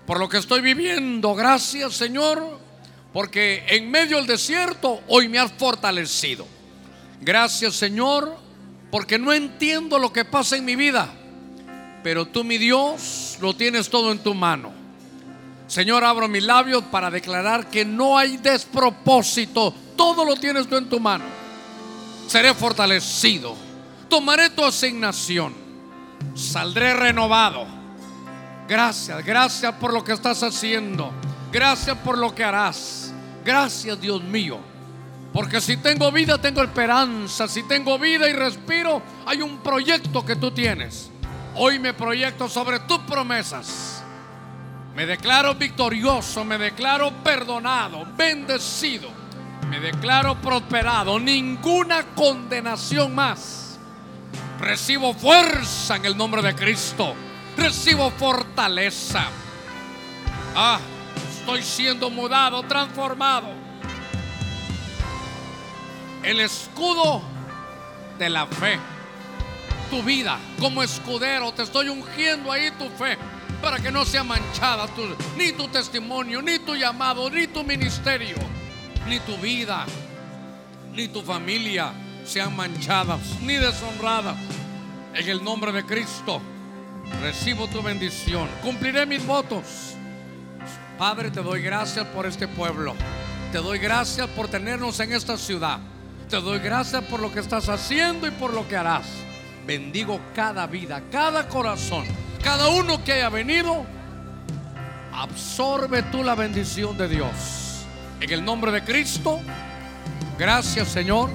A: por lo que estoy viviendo. Gracias, Señor, porque en medio del desierto hoy me has fortalecido. Gracias, Señor, porque no entiendo lo que pasa en mi vida, pero tú, mi Dios, lo tienes todo en tu mano. Señor, abro mis labios para declarar que no hay despropósito todo lo tienes tú en tu mano. Seré fortalecido. Tomaré tu asignación. Saldré renovado. Gracias, gracias por lo que estás haciendo. Gracias por lo que harás. Gracias, Dios mío. Porque si tengo vida, tengo esperanza. Si tengo vida y respiro, hay un proyecto que tú tienes. Hoy me proyecto sobre tus promesas. Me declaro victorioso, me declaro perdonado, bendecido, me declaro prosperado. Ninguna condenación más. Recibo fuerza en el nombre de Cristo. Recibo fortaleza. Ah, estoy siendo mudado, transformado. El escudo de la fe. Tu vida como escudero, te estoy ungiendo ahí tu fe para que no sea manchada ni tu testimonio, ni tu llamado, ni tu ministerio, ni tu vida, ni tu familia sean manchadas ni deshonradas. En el nombre de Cristo recibo tu bendición, cumpliré mis votos. Padre, te doy gracias por este pueblo. Te doy gracias por tenernos en esta ciudad. Te doy gracias por lo que estás haciendo y por lo que harás. Bendigo cada vida, cada corazón cada uno que haya venido, absorbe tú la bendición de Dios. En el nombre de Cristo, gracias Señor.